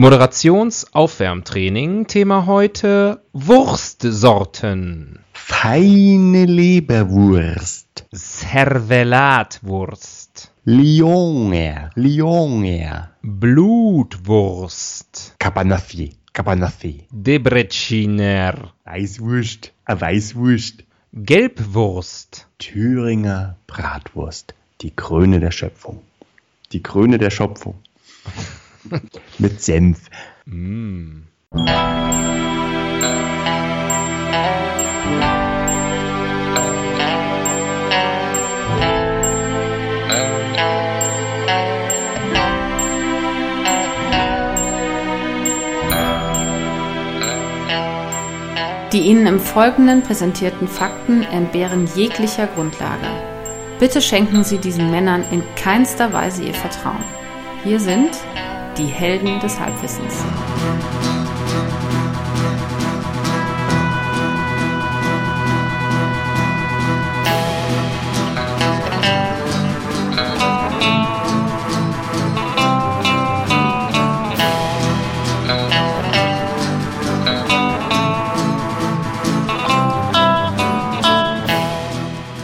Moderationsaufwärmtraining. Thema heute Wurstsorten. Feine Leberwurst. Servelatwurst. Lyoner. Lyoner. Blutwurst. Cabanaffi. Cabanaffi. Debreciner. Weißwurst. A Weißwurst. Gelbwurst. Thüringer Bratwurst. Die Krone der Schöpfung. Die Krone der Schöpfung. Mit Senf. Mm. Die Ihnen im Folgenden präsentierten Fakten entbehren jeglicher Grundlage. Bitte schenken Sie diesen Männern in keinster Weise Ihr Vertrauen. Hier sind die Helden des Halbwissens.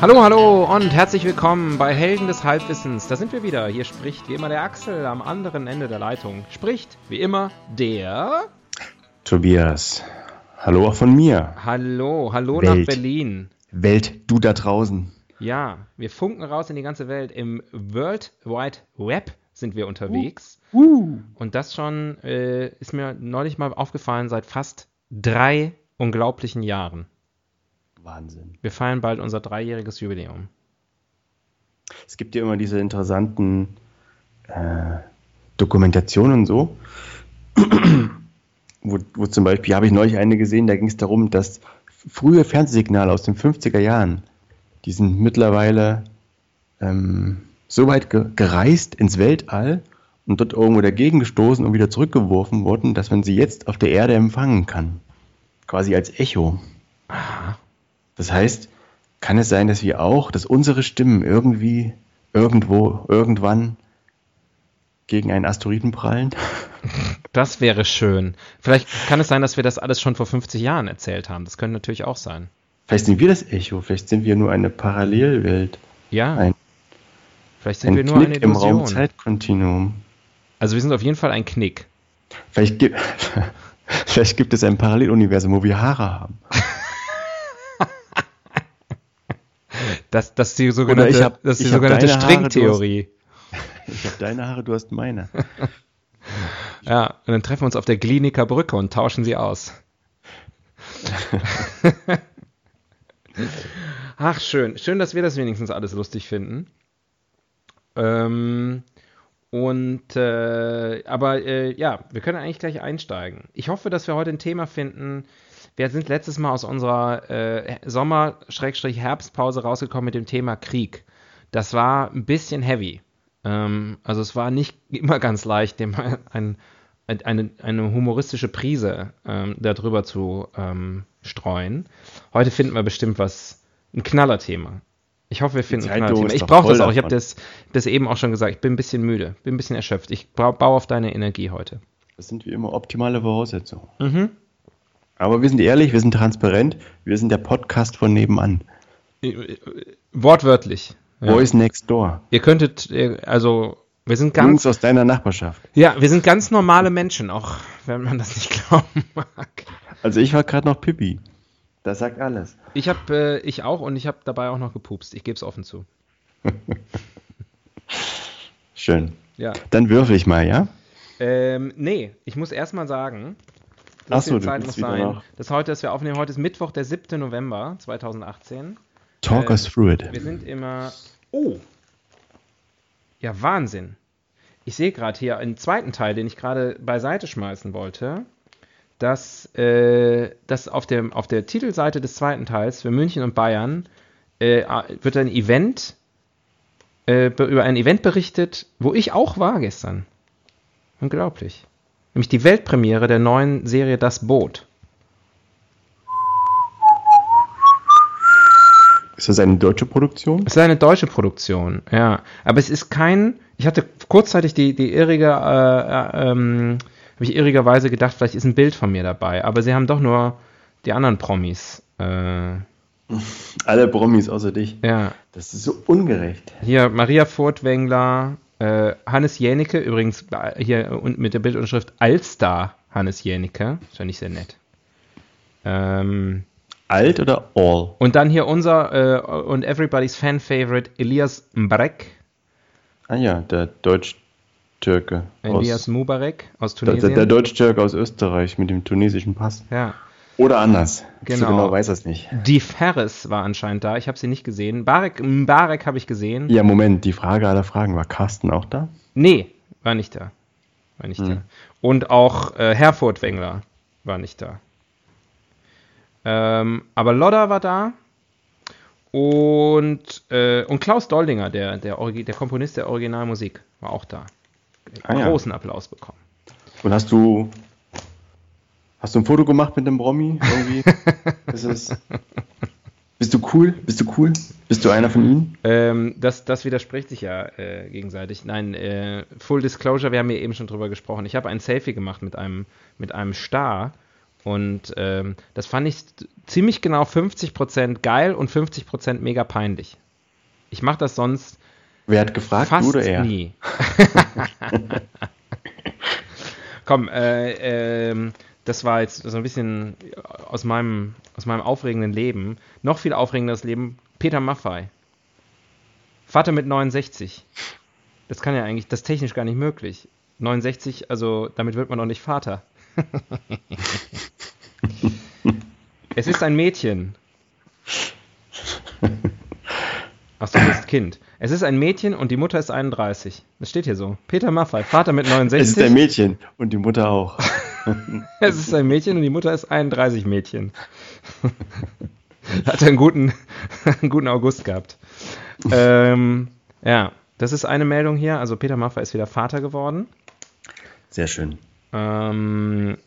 Hallo, hallo und herzlich willkommen bei Helden des Halbwissens. Da sind wir wieder. Hier spricht wie immer der Axel am anderen Ende der Leitung. Spricht wie immer der. Tobias. Hallo auch von mir. Hallo, hallo Welt. nach Berlin. Welt, du da draußen. Ja, wir funken raus in die ganze Welt. Im World Wide Web sind wir unterwegs. Uh. Und das schon äh, ist mir neulich mal aufgefallen seit fast drei unglaublichen Jahren. Wahnsinn. Wir feiern bald unser dreijähriges Jubiläum. Es gibt ja immer diese interessanten äh, Dokumentationen und so. wo, wo zum Beispiel habe ich neulich eine gesehen, da ging es darum, dass frühe Fernsehsignale aus den 50er Jahren, die sind mittlerweile ähm, so weit ge gereist ins Weltall und dort irgendwo dagegen gestoßen und wieder zurückgeworfen wurden, dass man sie jetzt auf der Erde empfangen kann. Quasi als Echo. Aha. Das heißt, kann es sein, dass wir auch, dass unsere Stimmen irgendwie, irgendwo, irgendwann gegen einen Asteroiden prallen? Das wäre schön. Vielleicht kann es sein, dass wir das alles schon vor 50 Jahren erzählt haben. Das könnte natürlich auch sein. Vielleicht sind wir das Echo, vielleicht sind wir nur eine Parallelwelt. Ja. Ein- vielleicht sind wir nur eine Knick im Illusion. Raum-Zeit-Kontinuum. Also wir sind auf jeden Fall ein Knick. Vielleicht, gibt vielleicht gibt es ein Paralleluniversum, wo wir Haare haben. Das, das ist die sogenannte, hab- das die sogenannte deine Haare, hast- Stringtheorie. Ich habe deine Haare, du hast meine. Ja, und dann treffen wir uns auf der Gliniker Brücke und tauschen sie aus. Ach, schön. Schön, dass wir das wenigstens alles lustig finden. Ähm, und, äh, aber äh, ja, wir können eigentlich gleich einsteigen. Ich hoffe, dass wir heute ein Thema finden. Wir sind letztes Mal aus unserer äh, Sommer-Herbstpause rausgekommen mit dem Thema Krieg. Das war ein bisschen heavy. Ähm, also es war nicht immer ganz leicht, dem ein, ein, eine, eine humoristische Prise ähm, darüber zu ähm, streuen. Heute finden wir bestimmt was, ein Knallerthema. Ich hoffe, wir finden ein Knallerthema. Ich brauche das auch. Ich habe das, das eben auch schon gesagt. Ich bin ein bisschen müde, bin ein bisschen erschöpft. Ich bau- baue auf deine Energie heute. Das sind wie immer optimale Voraussetzungen. Mhm. Aber wir sind ehrlich, wir sind transparent, wir sind der Podcast von nebenan. Äh, Wortwörtlich. Ja. Voice next door. Ihr könntet, äh, also, wir sind ganz, Jungs aus deiner Nachbarschaft. ja, wir sind ganz normale Menschen, auch wenn man das nicht glauben mag. Also ich war gerade noch Pippi. Das sagt alles. Ich habe, äh, ich auch und ich habe dabei auch noch gepupst. Ich gebe es offen zu. Schön. Ja. Dann würfel ich mal, ja? Ähm, nee, ich muss erstmal sagen, So, viel du Zeit muss sein. Das heute, das wir aufnehmen, heute ist Mittwoch, der 7. November 2018. Talk us through it. Wir sind immer. Oh! Ja, Wahnsinn. Ich sehe gerade hier einen zweiten Teil, den ich gerade beiseite schmeißen wollte, dass, äh, dass auf, dem, auf der Titelseite des zweiten Teils für München und Bayern äh, wird ein Event, äh, be- über ein Event berichtet, wo ich auch war gestern. Unglaublich. Nämlich die Weltpremiere der neuen Serie Das Boot. Ist das eine deutsche Produktion? Es ist eine deutsche Produktion, ja. Aber es ist kein. Ich hatte kurzzeitig die, die irrige äh, äh, ähm, habe ich irrigerweise gedacht, vielleicht ist ein Bild von mir dabei. Aber sie haben doch nur die anderen Promis. Äh, Alle Promis außer dich. ja. Das ist so ungerecht. Hier Maria Furtwängler, äh, Hannes Jänicke, übrigens hier mit der Bildunterschrift Allstar Hannes Jänicke. Ist ja nicht sehr nett. Ähm, Alt oder all? und dann hier unser äh, und Everybody's Fan-Favorite Elias Mbarek. Ah ja, der Deutsch-Türke. Elias aus- Mubarek aus Der, der, Tunesien. der Deutsch-Türke aus Österreich mit dem tunesischen Pass. ja. Oder anders. Genau. So genau weiß er es nicht. Die Ferris war anscheinend da. Ich habe sie nicht gesehen. Barek, Mbarek habe ich gesehen. Ja, Moment, die Frage aller Fragen. War Carsten auch da? Nee, war nicht da. War nicht da. Und auch äh, Herr Furtwängler war nicht da. Ähm, aber Lodder war da. Und, äh, und Klaus Doldinger, der, der, Origi- der Komponist der Originalmusik, war auch da. Ah, ja. Großen Applaus bekommen. Und hast du. Hast du ein Foto gemacht mit dem Bromi? Irgendwie? ist es, bist du cool? Bist du cool? Bist du einer von ihnen? Ähm, das, das widerspricht sich ja äh, gegenseitig. Nein, äh, Full Disclosure, wir haben ja eben schon drüber gesprochen. Ich habe ein Selfie gemacht mit einem, mit einem Star und ähm, das fand ich ziemlich genau 50% geil und 50% mega peinlich. Ich mache das sonst Wer hat gefragt, fast du oder er? nie. Komm, äh, ähm, das war jetzt so ein bisschen aus meinem, aus meinem aufregenden Leben. Noch viel aufregenderes Leben, Peter Maffei. Vater mit 69. Das kann ja eigentlich, das ist technisch gar nicht möglich. 69, also damit wird man doch nicht Vater. es ist ein Mädchen. Achso, du bist Kind. Es ist ein Mädchen und die Mutter ist 31. Das steht hier so. Peter Maffei, Vater mit 69. Es ist ein Mädchen und die Mutter auch. Es ist ein Mädchen und die Mutter ist 31 Mädchen. Hat einen guten, einen guten August gehabt. Ähm, ja, das ist eine Meldung hier. Also Peter Maffay ist wieder Vater geworden. Sehr schön. Ähm,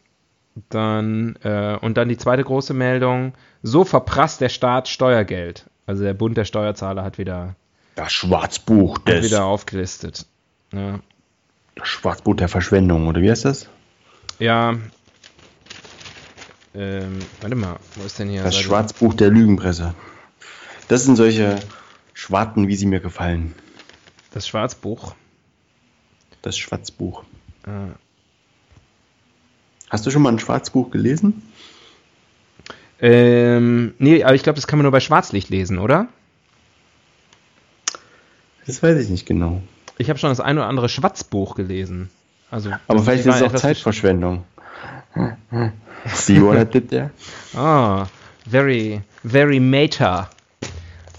dann, äh, und dann die zweite große Meldung. So verprasst der Staat Steuergeld. Also der Bund der Steuerzahler hat wieder, Das Schwarzbuch hat des. wieder aufgelistet. Ja, Das Schwarzbuch der Verschwendung, oder wie heißt das? Ja ähm, warte mal, wo ist denn hier? Das Seite- Schwarzbuch der Lügenpresse. Das sind solche Schwarten, wie sie mir gefallen. Das Schwarzbuch. Das Schwarzbuch. Äh, Hast du schon mal ein Schwarzbuch gelesen? Ähm, nee, aber ich glaube, das kann man nur bei Schwarzlicht lesen, oder? Das weiß ich nicht genau. Ich habe schon das ein oder andere Schwarzbuch gelesen. Also, Aber vielleicht ist es auch Zeitverschwendung. See what I did there? Ah, very, very meta.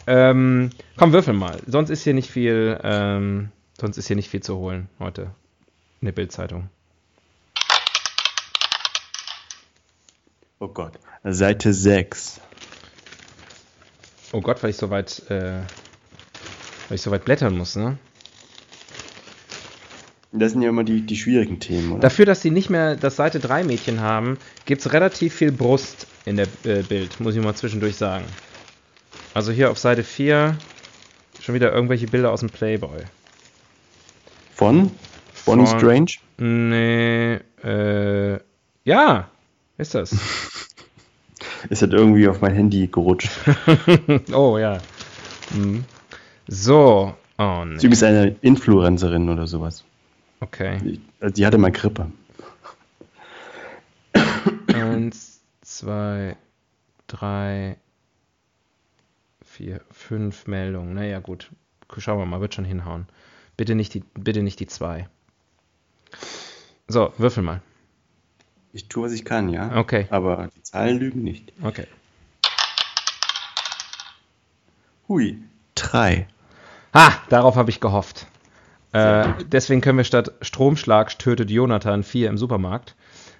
Ähm, komm, würfel mal. Sonst ist hier nicht viel, ähm, sonst ist hier nicht viel zu holen heute in der Bildzeitung. Oh Gott. Seite 6. Oh Gott, weil ich so weit, äh, weil ich so weit blättern muss, ne? Das sind ja immer die, die schwierigen Themen, oder? Dafür, dass sie nicht mehr das Seite 3 Mädchen haben, gibt es relativ viel Brust in der äh, Bild, muss ich mal zwischendurch sagen. Also hier auf Seite 4 schon wieder irgendwelche Bilder aus dem Playboy. Von? Bonnie Von- Strange? Nee, äh, ja, ist das. Ist das irgendwie auf mein Handy gerutscht? oh ja. Hm. So, oh Sie nee. ist übrigens eine Influencerin oder sowas. Okay. Die, also die hatte mal Grippe. Eins, zwei, drei, vier, fünf Meldungen. Naja, gut. Schauen wir mal, wird schon hinhauen. Bitte nicht die, bitte nicht die zwei. So, würfel mal. Ich tue, was ich kann, ja. Okay. Aber die Zahlen lügen nicht. Okay. Hui. Drei. Ha, darauf habe ich gehofft. Äh, deswegen können wir statt Stromschlag tötet Jonathan 4 im Supermarkt.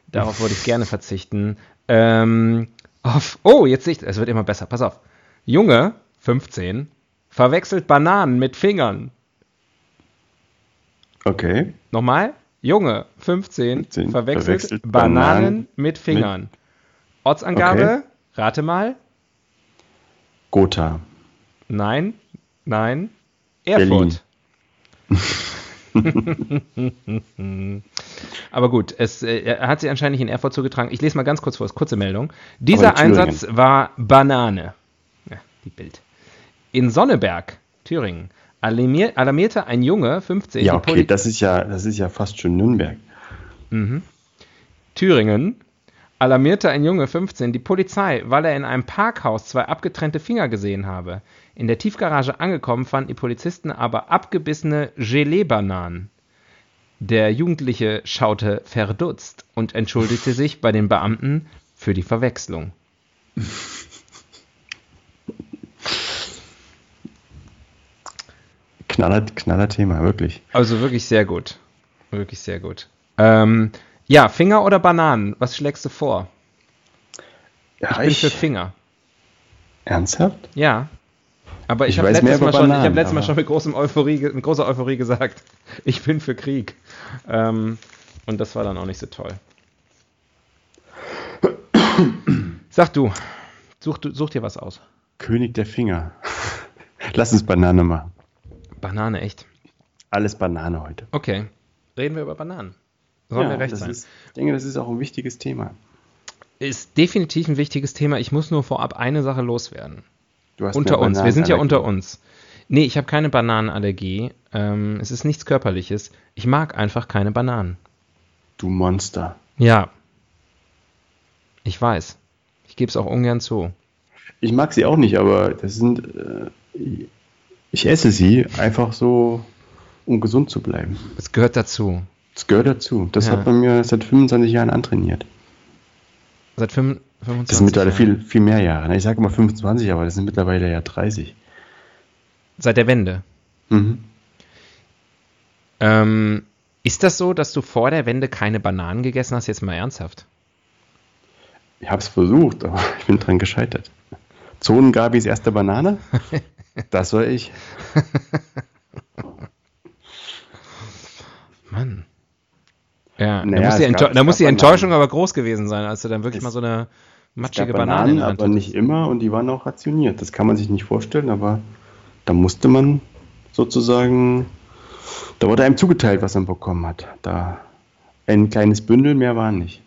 Darauf wollte ich gerne verzichten. Ähm, auf, oh, jetzt sehe ich, es wird immer besser. Pass auf. Junge, 15, verwechselt Bananen mit Fingern. Okay. Nochmal. Junge, 15, 15, verwechselt, verwechselt Bananen, Bananen mit Fingern. Ortsangabe, Okay. rate mal. Gotha. Nein, nein. Erfurt. Aber gut, es, äh, er hat sich anscheinend in Erfurt zugetragen. Ich lese mal ganz kurz vor, kurze Meldung. Dieser Einsatz war Banane. Ja, die Bild. In Sonneberg, Thüringen, alarmierte ein Junge, 15. Ja, okay, das ist ja, das ist ja fast schon Nürnberg. Mhm. Thüringen alarmierte ein Junge, 15, die Polizei, weil er in einem Parkhaus zwei abgetrennte Finger gesehen habe. In der Tiefgarage angekommen fanden die Polizisten aber abgebissene Gelee-Bananen. Der Jugendliche schaute verdutzt und entschuldigte sich bei den Beamten für die Verwechslung. Knaller, knaller Thema, wirklich. Also wirklich sehr gut. Wirklich sehr gut. Ähm, ja, Finger oder Bananen? Was schlägst du vor? Ja, ich bin ich... für Finger. Ernsthaft? Ja. Aber ich, ich habe letztes, Mal, schon, ich hab letztes Mal schon mit, großem Euphorie, mit großer Euphorie gesagt, ich bin für Krieg. Ähm, und das war dann auch nicht so toll. Sag du, such, such dir was aus. König der Finger. Lass uns Banane machen. Banane, echt? Alles Banane heute. Okay. Reden wir über Bananen. Sollen ja, wir recht sein? Ist, ich denke, das ist auch ein wichtiges Thema. Ist definitiv ein wichtiges Thema. Ich muss nur vorab eine Sache loswerden unter uns. Wir sind ja unter uns. Nee, ich habe keine Bananenallergie. Ähm, es ist nichts Körperliches. Ich mag einfach keine Bananen. Du Monster. Ja. Ich weiß. Ich gebe es auch ungern zu. Ich mag sie auch nicht, aber das sind. Äh, ich esse sie einfach so, um gesund zu bleiben. Es gehört dazu. Es gehört dazu. Das ja. hat man mir seit 25 Jahren antrainiert. Seit 25 25 das sind mittlerweile viel, viel mehr Jahre. Ne? Ich sage immer 25, aber das sind mittlerweile ja 30. Seit der Wende. Mhm. Ähm, ist das so, dass du vor der Wende keine Bananen gegessen hast? Jetzt mal ernsthaft. Ich habe es versucht, aber ich bin dran gescheitert. Zonengabis erste Banane? Das war ich. Mann. Ja, naja, da muss, die, gab, da muss die Enttäuschung Bananen. aber groß gewesen sein, als du dann wirklich es, mal so eine matschige Banane Bananen, aber nicht immer und die waren auch rationiert. Das kann man sich nicht vorstellen, aber da musste man sozusagen, da wurde einem zugeteilt, was man bekommen hat. Da ein kleines Bündel, mehr war nicht.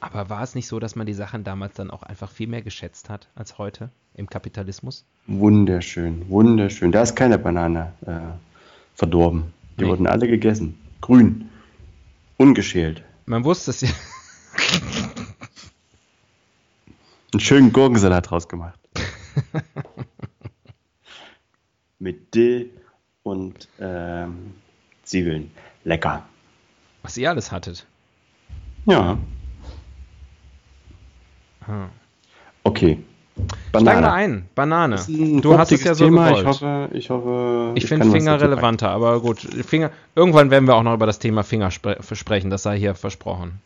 Aber war es nicht so, dass man die Sachen damals dann auch einfach viel mehr geschätzt hat als heute im Kapitalismus? Wunderschön, wunderschön. Da ist keine Banane äh, verdorben. Die nee. wurden alle gegessen. Grün. Ungeschält. Man wusste es ja. Einen schönen Gurkensalat draus gemacht. Mit Dill und ähm, Zwiebeln. Lecker. Was ihr alles hattet. Ja. Hm. Okay. Banane. Steigen wir ein. Banane. Du hast es ja so Thema. gewollt. Ich hoffe, ich hoffe. Ich, ich finde Finger relevanter, aber gut. Finger. Irgendwann werden wir auch noch über das Thema Finger spre sprechen. Das sei hier versprochen.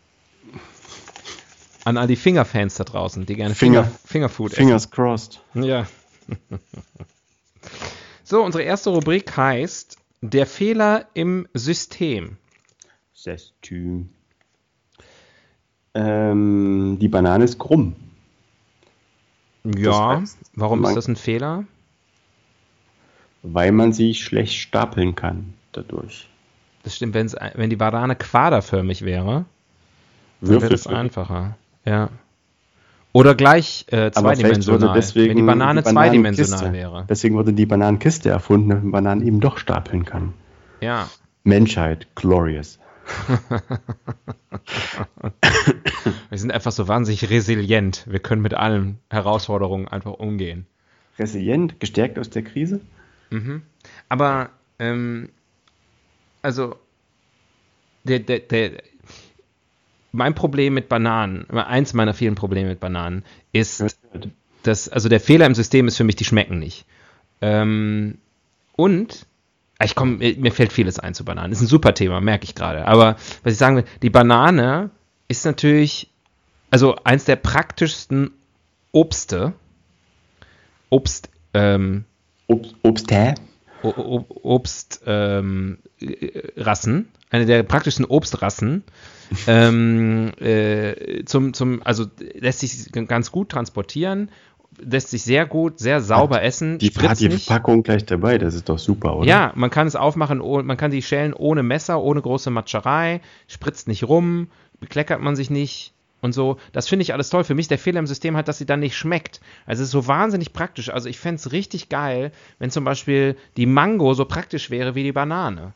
An all die Fingerfans da draußen, die gerne Finger, Finger Fingerfood Fingers essen. crossed. Ja. so, unsere erste Rubrik heißt Der Fehler im System. System. Ähm, die Banane ist krumm. Ja, das heißt, warum man, ist das ein Fehler? Weil man sie schlecht stapeln kann dadurch. Das stimmt, wenn die Banane quaderförmig wäre, wäre das einfacher. Ja. Oder gleich äh, zweidimensional, deswegen wenn die Banane die zweidimensional wäre. Deswegen wurde die Bananenkiste erfunden, damit man Bananen eben doch stapeln kann. Ja. Menschheit, glorious. Wir sind einfach so wahnsinnig resilient. Wir können mit allen Herausforderungen einfach umgehen. Resilient, gestärkt aus der Krise? Mhm. Aber, ähm, also, der, der, der, mein Problem mit Bananen, eins meiner vielen Probleme mit Bananen, ist, dass, also der Fehler im System ist für mich, die schmecken nicht. Ähm, und ich komme, mir fällt vieles ein zu Bananen. Ist ein super Thema, merke ich gerade. Aber was ich sagen will, die Banane ist natürlich, also eins der praktischsten Obste. Obst, ähm, Obst, Obsthä? Obstrassen, ähm, eine der praktischsten Obstrassen, ähm, äh, zum, zum, also lässt sich ganz gut transportieren, lässt sich sehr gut, sehr sauber Hat essen. Die hat die nicht. Verpackung gleich dabei, das ist doch super, oder? Ja, man kann es aufmachen, oh- man kann die schälen ohne Messer, ohne große Matscherei, spritzt nicht rum, bekleckert man sich nicht und so. Das finde ich alles toll. Für mich der Fehler im System hat, dass sie dann nicht schmeckt. Also es ist so wahnsinnig praktisch. Also ich fände es richtig geil, wenn zum Beispiel die Mango so praktisch wäre wie die Banane.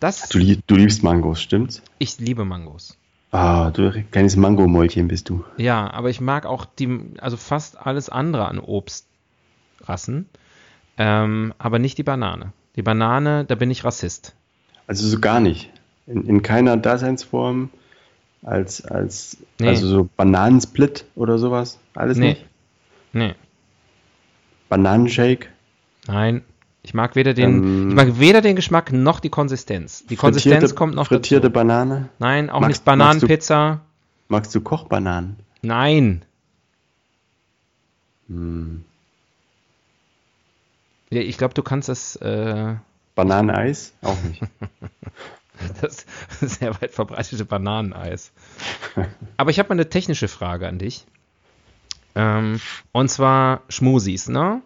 Das, Du, lieb- du liebst Mangos, stimmt's? ich liebe Mangos. Ah, du kleines Mangomäulchen bist du. Ja, aber ich mag auch die, also fast alles andere an Obstrassen, ähm, aber nicht die Banane. Die Banane, da bin ich Rassist. Also so gar nicht. In, in keiner Daseinsform als, als Nee. also so Bananensplit oder sowas. Alles Nee. nicht. Nee, Bananenshake. nein. Ich mag weder den, Ähm, ich mag weder den Geschmack noch die Konsistenz. Die Konsistenz kommt noch Frittierte dazu. Banane. Nein, auch Magst- nicht Bananenpizza. Magst du Kochbananen? Nein. Hm. Ja, ich glaube, du kannst das, äh, Bananeneis? Auch nicht. das sehr weit verbreitete Bananeneis. Aber ich habe mal eine technische Frage an dich. Ähm, und zwar Schmusis, ne?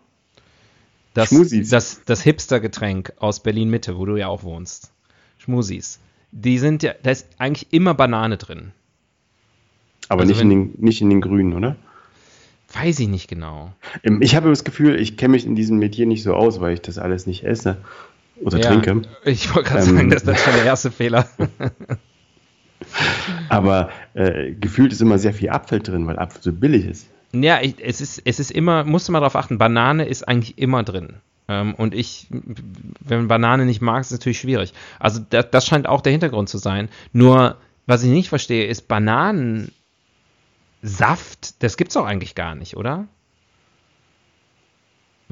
Das, Schmusis? Das, das Hipster-Getränk aus Berlin-Mitte, wo du ja auch wohnst. Schmusis. Die sind ja, da ist eigentlich immer Banane drin. Aber Also nicht, in wenn- den, nicht in den Grünen, oder? Weiß ich nicht genau. Ich habe das Gefühl, ich kenne mich in diesem Metier nicht so aus, weil ich das alles nicht esse oder Ja, trinke. Ich wollte gerade Ähm. sagen, das ist schon der erste Fehler. Aber äh, gefühlt ist immer sehr viel Apfel drin, weil Apfel so billig ist. Ja, ich, es, ist, es ist immer, musst du mal darauf achten, Banane ist eigentlich immer drin. Ähm, und ich, wenn man Banane nicht mag, ist es natürlich schwierig. Also das, das scheint auch der Hintergrund zu sein. Nur, was ich nicht verstehe, ist Bananensaft, das gibt's doch eigentlich gar nicht, oder?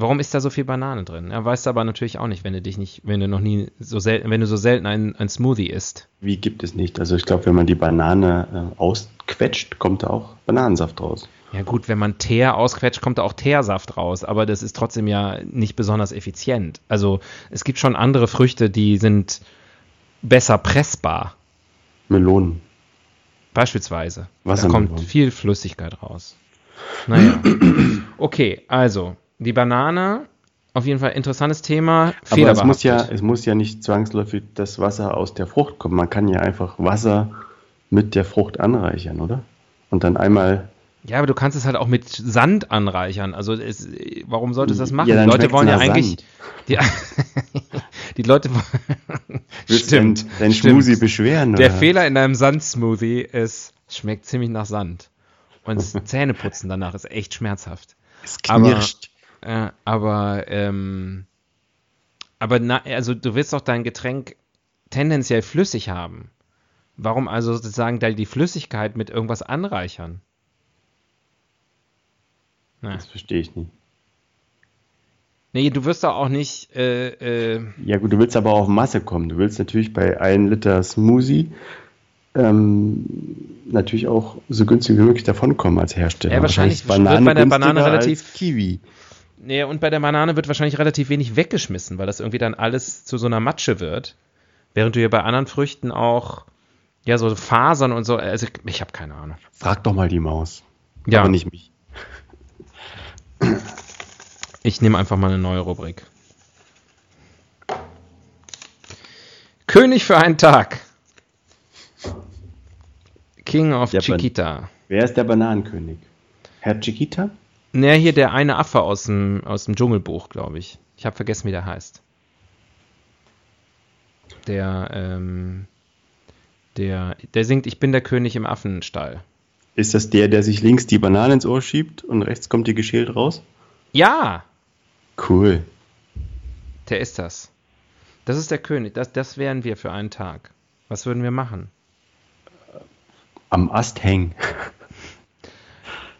Warum ist da so viel Banane drin? Weißt du aber natürlich auch nicht, wenn du dich nicht, wenn du noch nie so selten, wenn du so selten ein, ein Smoothie isst. Wie gibt es nicht? Also ich glaube, wenn man die Banane äh, ausquetscht, kommt da auch Bananensaft raus. Ja gut, wenn man Teer ausquetscht, kommt da auch Teersaft raus, aber das ist trotzdem ja nicht besonders effizient. Also es gibt schon andere Früchte, die sind besser pressbar, Melonen. beispielsweise. Da Wassermelone. kommt viel Flüssigkeit raus. Naja. Okay, also die Banane, auf jeden Fall interessantes Thema. Aber es muss, ja, es muss ja nicht zwangsläufig das Wasser aus der Frucht kommen. Man kann ja einfach Wasser mit der Frucht anreichern, oder? Und dann einmal. Ja, aber du kannst es halt auch mit Sand anreichern. Also es, warum solltest du das machen? Ja, die Leute wollen ja eigentlich. Die, die Leute wollen. Willst du dein, stimmt. Schmusi beschweren? Der oder? Fehler in deinem Sand-Smoothie ist, es schmeckt ziemlich nach Sand. Und das Zähneputzen danach ist echt schmerzhaft. Es aber- knirscht. Äh, aber, ähm, aber na, also du willst doch dein Getränk tendenziell flüssig haben. Warum also sozusagen da die Flüssigkeit mit irgendwas anreichern? Na. Das verstehe ich nicht. Nee, du wirst doch auch nicht, äh, äh, Ja gut, du willst aber auf Masse kommen. Du willst natürlich bei 1 Liter Smoothie ähm, natürlich auch so günstig wie möglich davonkommen als Hersteller. Ja, wahrscheinlich wird Banane bei der Banane relativ- Kiwi. Nee, und bei der Banane wird wahrscheinlich relativ wenig weggeschmissen, weil das irgendwie dann alles zu so einer Matsche wird. Während du ja bei anderen Früchten auch, ja, so Fasern und so, also ich, ich habe keine Ahnung. Frag doch mal die Maus. Ja. Aber nicht mich. Ich nehme einfach mal eine neue Rubrik. König für einen Tag. King of Ja, aber- Chiquita. Wer ist der Bananenkönig? Herr Chiquita? Naja, hier der eine Affe aus dem, aus dem Dschungelbuch, glaube ich. Ich habe vergessen, wie der heißt. Der, ähm, der, der singt Ich bin der König im Affenstall. Ist das der, der sich links die Banane ins Ohr schiebt und rechts kommt die geschält raus? Ja, Cool. der ist das. Das ist der König. Das, das wären wir für einen Tag. Was würden wir machen? Am Ast hängen.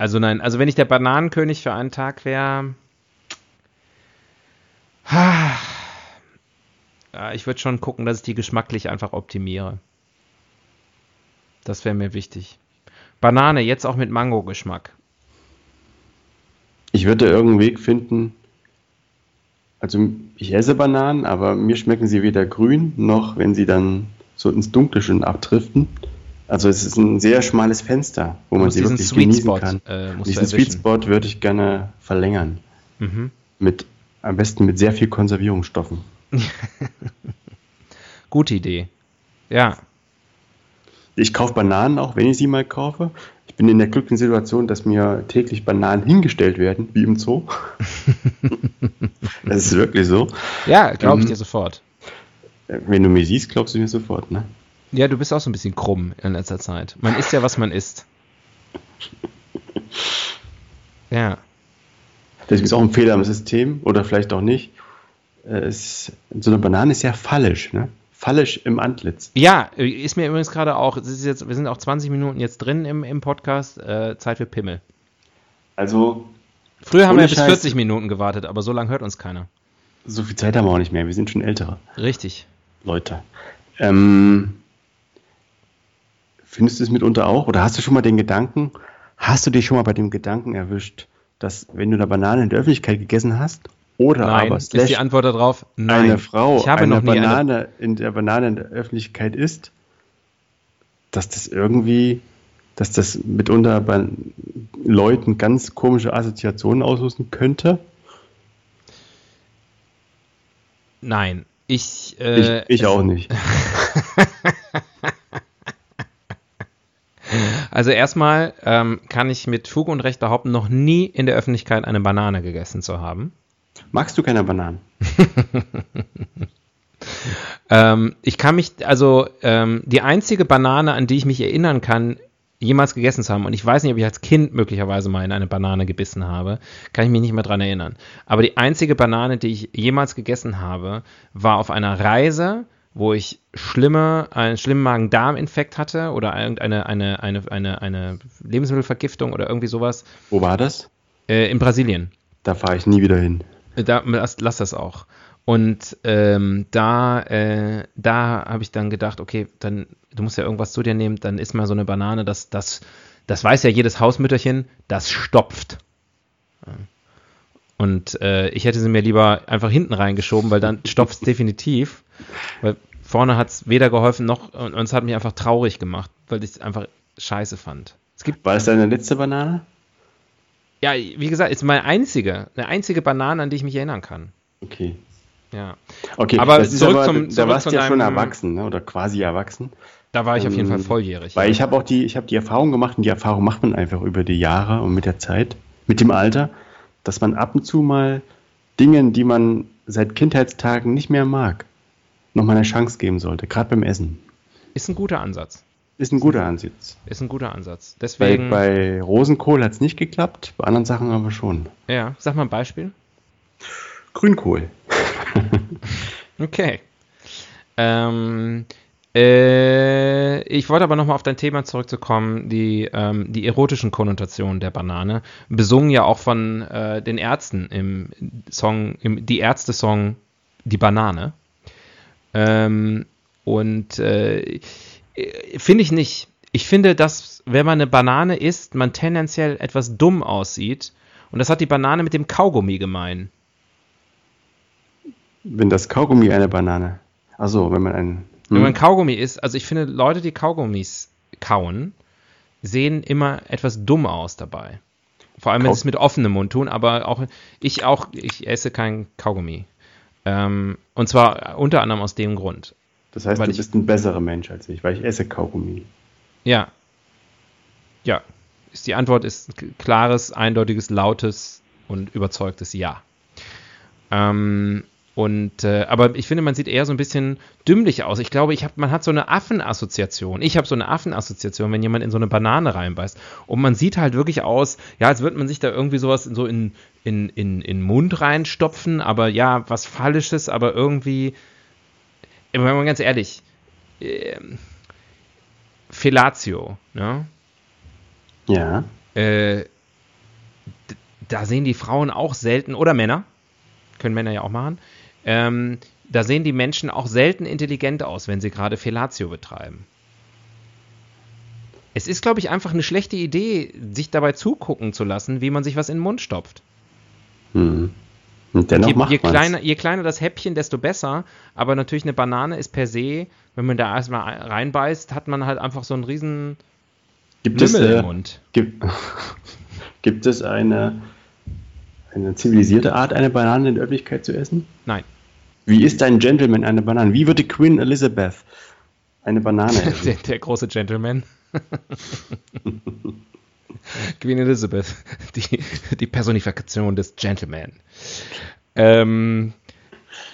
Also nein, also wenn ich der Bananenkönig für einen Tag wäre. Ich würde schon gucken, dass ich die geschmacklich einfach optimiere. Das wäre mir wichtig. Banane, jetzt auch mit Mango-Geschmack. Ich würde irgendeinen Weg finden. Also ich esse Bananen, aber mir schmecken sie weder grün noch, wenn sie dann so ins Dunkle schon abdriften, Also es ist ein sehr schmales Fenster, wo man sie wirklich Sweet genießen Spot, kann. äh, diesen Sweet. Spot würde ich gerne verlängern. Mhm. Mit, am besten mit sehr viel Konservierungsstoffen. Gute Idee. Ja, Ich kaufe Bananen auch, wenn ich sie mal kaufe. Ich bin in der glücklichen Situation, dass mir täglich Bananen hingestellt werden, wie im Zoo. das ist wirklich so. ja, glaube ich Mhm. dir sofort. Wenn du mich siehst, glaubst du mir sofort, ne? Ja, du bist auch so ein bisschen krumm in letzter Zeit. Man isst ja, was man isst. Ja. Das ist auch ein Fehler im System oder vielleicht auch nicht. Äh, Es, so eine Banane ist ja fallisch, ne? Fallisch im Antlitz. Ja, äh, ist mir übrigens gerade auch, jetzt, wir sind auch 20 Minuten jetzt drin im, im Podcast, äh, Zeit für Pimmel. Also, Früher haben wir bis Scheiß. 40 Minuten gewartet, aber so lange hört uns keiner. so viel Zeit haben wir auch nicht mehr. Wir sind schon ältere Richtig. Leute. Ähm, findest du es mitunter auch? Oder hast du schon mal den Gedanken, hast du dich schon mal bei dem Gedanken erwischt, dass wenn du eine Banane in der Öffentlichkeit gegessen hast, oder Nein, aber ist die Antwort darauf nein. eine Frau ich habe eine noch nie eine, Banane in der Banane in der Öffentlichkeit isst, dass das irgendwie, dass das mitunter bei Leuten ganz komische Assoziationen auslösen könnte? Nein. Ich, Ich, äh, ich es- auch nicht. Also erstmal ähm, kann ich mit Fug und Recht behaupten, noch nie in der Öffentlichkeit eine Banane gegessen zu haben. Magst du keine Bananen? Ähm, ich kann mich, also ähm, die einzige Banane, an die ich mich erinnern kann, jemals gegessen zu haben, und ich weiß nicht, ob ich als Kind möglicherweise mal in eine Banane gebissen habe, kann ich mich nicht mehr dran erinnern. Aber die einzige Banane, die ich jemals gegessen habe, war auf einer Reise, wo ich schlimme, einen schlimmen Magen-Darm-Infekt hatte oder irgendeine eine, eine, eine, eine Lebensmittelvergiftung oder irgendwie sowas Wo war das? äh, in Brasilien. Da fahre ich nie wieder hin. Da, lass, lass das auch. Und ähm, da, äh, da habe ich dann gedacht, okay, dann, du musst ja irgendwas zu dir nehmen, dann isst mal so eine Banane, das, das, das weiß ja jedes Hausmütterchen, das stopft. Ja. Und äh, ich hätte sie mir lieber einfach hinten reingeschoben, weil dann stopft es definitiv. Weil vorne hat es weder geholfen noch, und, und es hat mich einfach traurig gemacht, weil ich es einfach scheiße fand. Es gibt War das deine letzte Banane? ja, wie gesagt, ist meine einzige, eine einzige Banane, an die ich mich erinnern kann. Okay. Ja. Okay, Aber zurück aber, zum- da warst du ja schon erwachsen, ne? oder quasi erwachsen. Da war ich auf jeden Ähm, Fall volljährig. Weil ja. ich habe auch die, ich habe die Erfahrung gemacht und die Erfahrung macht man einfach über die Jahre und mit der Zeit, mit dem Alter, dass man ab und zu mal Dingen, die man seit Kindheitstagen nicht mehr mag, nochmal eine Chance geben sollte, gerade beim Essen. Ist ein guter Ansatz. Ist ein guter Ansatz. Ist ein guter Ansatz. Bei, Deswegen, bei Rosenkohl hat es nicht geklappt, bei anderen Sachen aber schon. ja, sag mal ein Beispiel. Grünkohl. Okay. Ähm, äh, ich wollte aber nochmal auf dein Thema zurückzukommen, die, ähm, die erotischen Konnotationen der Banane, besungen ja auch von äh, den Ärzten im Song, im Die Ärzte-Song Die Banane. Ähm, und äh, finde ich nicht. Ich finde, dass, wenn man eine Banane isst, man tendenziell etwas dumm aussieht. Und das hat die Banane mit dem Kaugummi gemein. Wenn das Kaugummi eine Banane. Achso, wenn man einen. Wenn Hm. man Kaugummi isst, also ich finde, Leute, die Kaugummis kauen, sehen immer etwas dumm aus dabei. Vor allem, wenn sie es mit offenem Mund tun, aber auch ich auch, ich esse kein Kaugummi. Ähm, und zwar unter anderem aus dem Grund. Das heißt, weil du ich- bist ein besserer Mensch als ich, weil ich esse Kaugummi. Ja. Ja. Ist, die Antwort ist ein klares, eindeutiges, lautes und überzeugtes Ja. Ähm, und, äh, aber ich finde, man sieht eher so ein bisschen dümmlich aus. Ich glaube, ich hab, man hat so eine Affenassoziation. Ich habe so eine Affenassoziation, wenn jemand in so eine Banane reinbeißt. Und man sieht halt wirklich aus, ja, als würde man sich da irgendwie sowas in, so in, in, in, in den Mund reinstopfen, aber ja, was Fallisches, aber irgendwie, wenn man ganz ehrlich, ähm, Fellatio, ne? Ja. Äh, da sehen die Frauen auch selten, oder Männer, können Männer ja auch machen, ähm, da sehen die Menschen auch selten intelligent aus, wenn sie gerade Fellatio betreiben. Es ist, glaube ich, einfach eine schlechte Idee, sich dabei zugucken zu lassen, wie man sich was in den Mund stopft. Hm. Und dennoch je, macht je, kleiner, je kleiner das Häppchen, desto besser. Aber natürlich eine Banane ist per se, wenn man da erstmal reinbeißt, hat man halt einfach so einen riesen Gibt es, Lümmel äh, im Mund. gibt, gibt es eine, eine zivilisierte Art, eine Banane in der Öffentlichkeit zu essen? Nein. Wie ist ein Gentleman eine Banane? Wie würde Queen Elizabeth eine Banane essen? Der, der große Gentleman. Queen Elizabeth, die, die Personifikation des Gentleman. Ähm,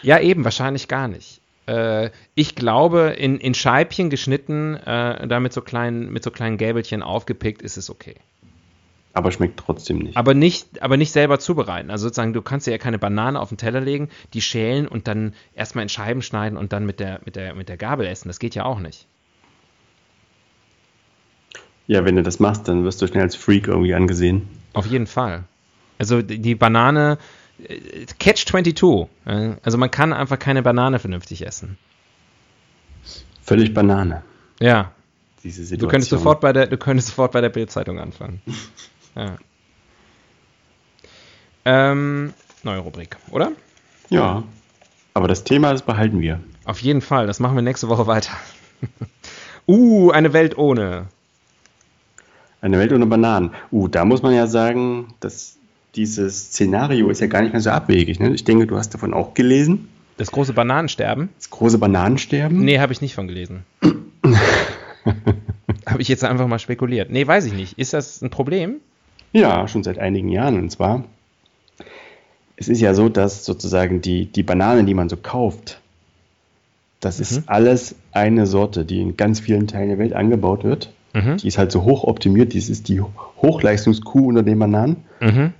ja, eben, wahrscheinlich gar nicht. Äh, ich glaube, in, in Scheibchen geschnitten, äh, da mit so, kleinen, mit so kleinen Gäbelchen aufgepickt, ist es okay. Aber schmeckt trotzdem nicht. Aber nicht, aber nicht selber zubereiten. Also sozusagen, du kannst dir ja keine Banane auf den Teller legen, die schälen und dann erstmal in Scheiben schneiden und dann mit der, mit der, mit der Gabel essen. Das geht ja auch nicht. Ja, wenn du das machst, dann wirst du schnell als Freak irgendwie angesehen. Auf jeden Fall. Also die Banane, äh, Catch 22. äh, Also man kann einfach keine Banane vernünftig essen. Völlig Banane, Ja, diese Situation. du könntest sofort bei der, du könntest sofort bei der Bildzeitung anfangen. Ja. Ähm, neue Rubrik, oder? Ja, aber das Thema, das behalten wir. Auf jeden Fall, das machen wir nächste Woche weiter. uh, eine Welt ohne. Eine Welt ohne Bananen. Uh, da muss man ja sagen, dass dieses Szenario ist ja gar nicht mehr so abwegig. Ne? Ich denke, du hast davon auch gelesen. Das große Bananensterben? Das große Bananensterben. Nee, habe ich nicht von gelesen. habe ich jetzt einfach mal spekuliert. Nee, weiß ich nicht. Ist das ein Problem? Ja, schon seit einigen Jahren. Und zwar, es ist ja so, dass sozusagen die, die Bananen, die man so kauft, das Mhm. ist alles eine Sorte, die in ganz vielen Teilen der Welt angebaut wird. Mhm. Die ist halt so hoch optimiert, dies ist die Hochleistungskuh unter den Bananen. Mhm.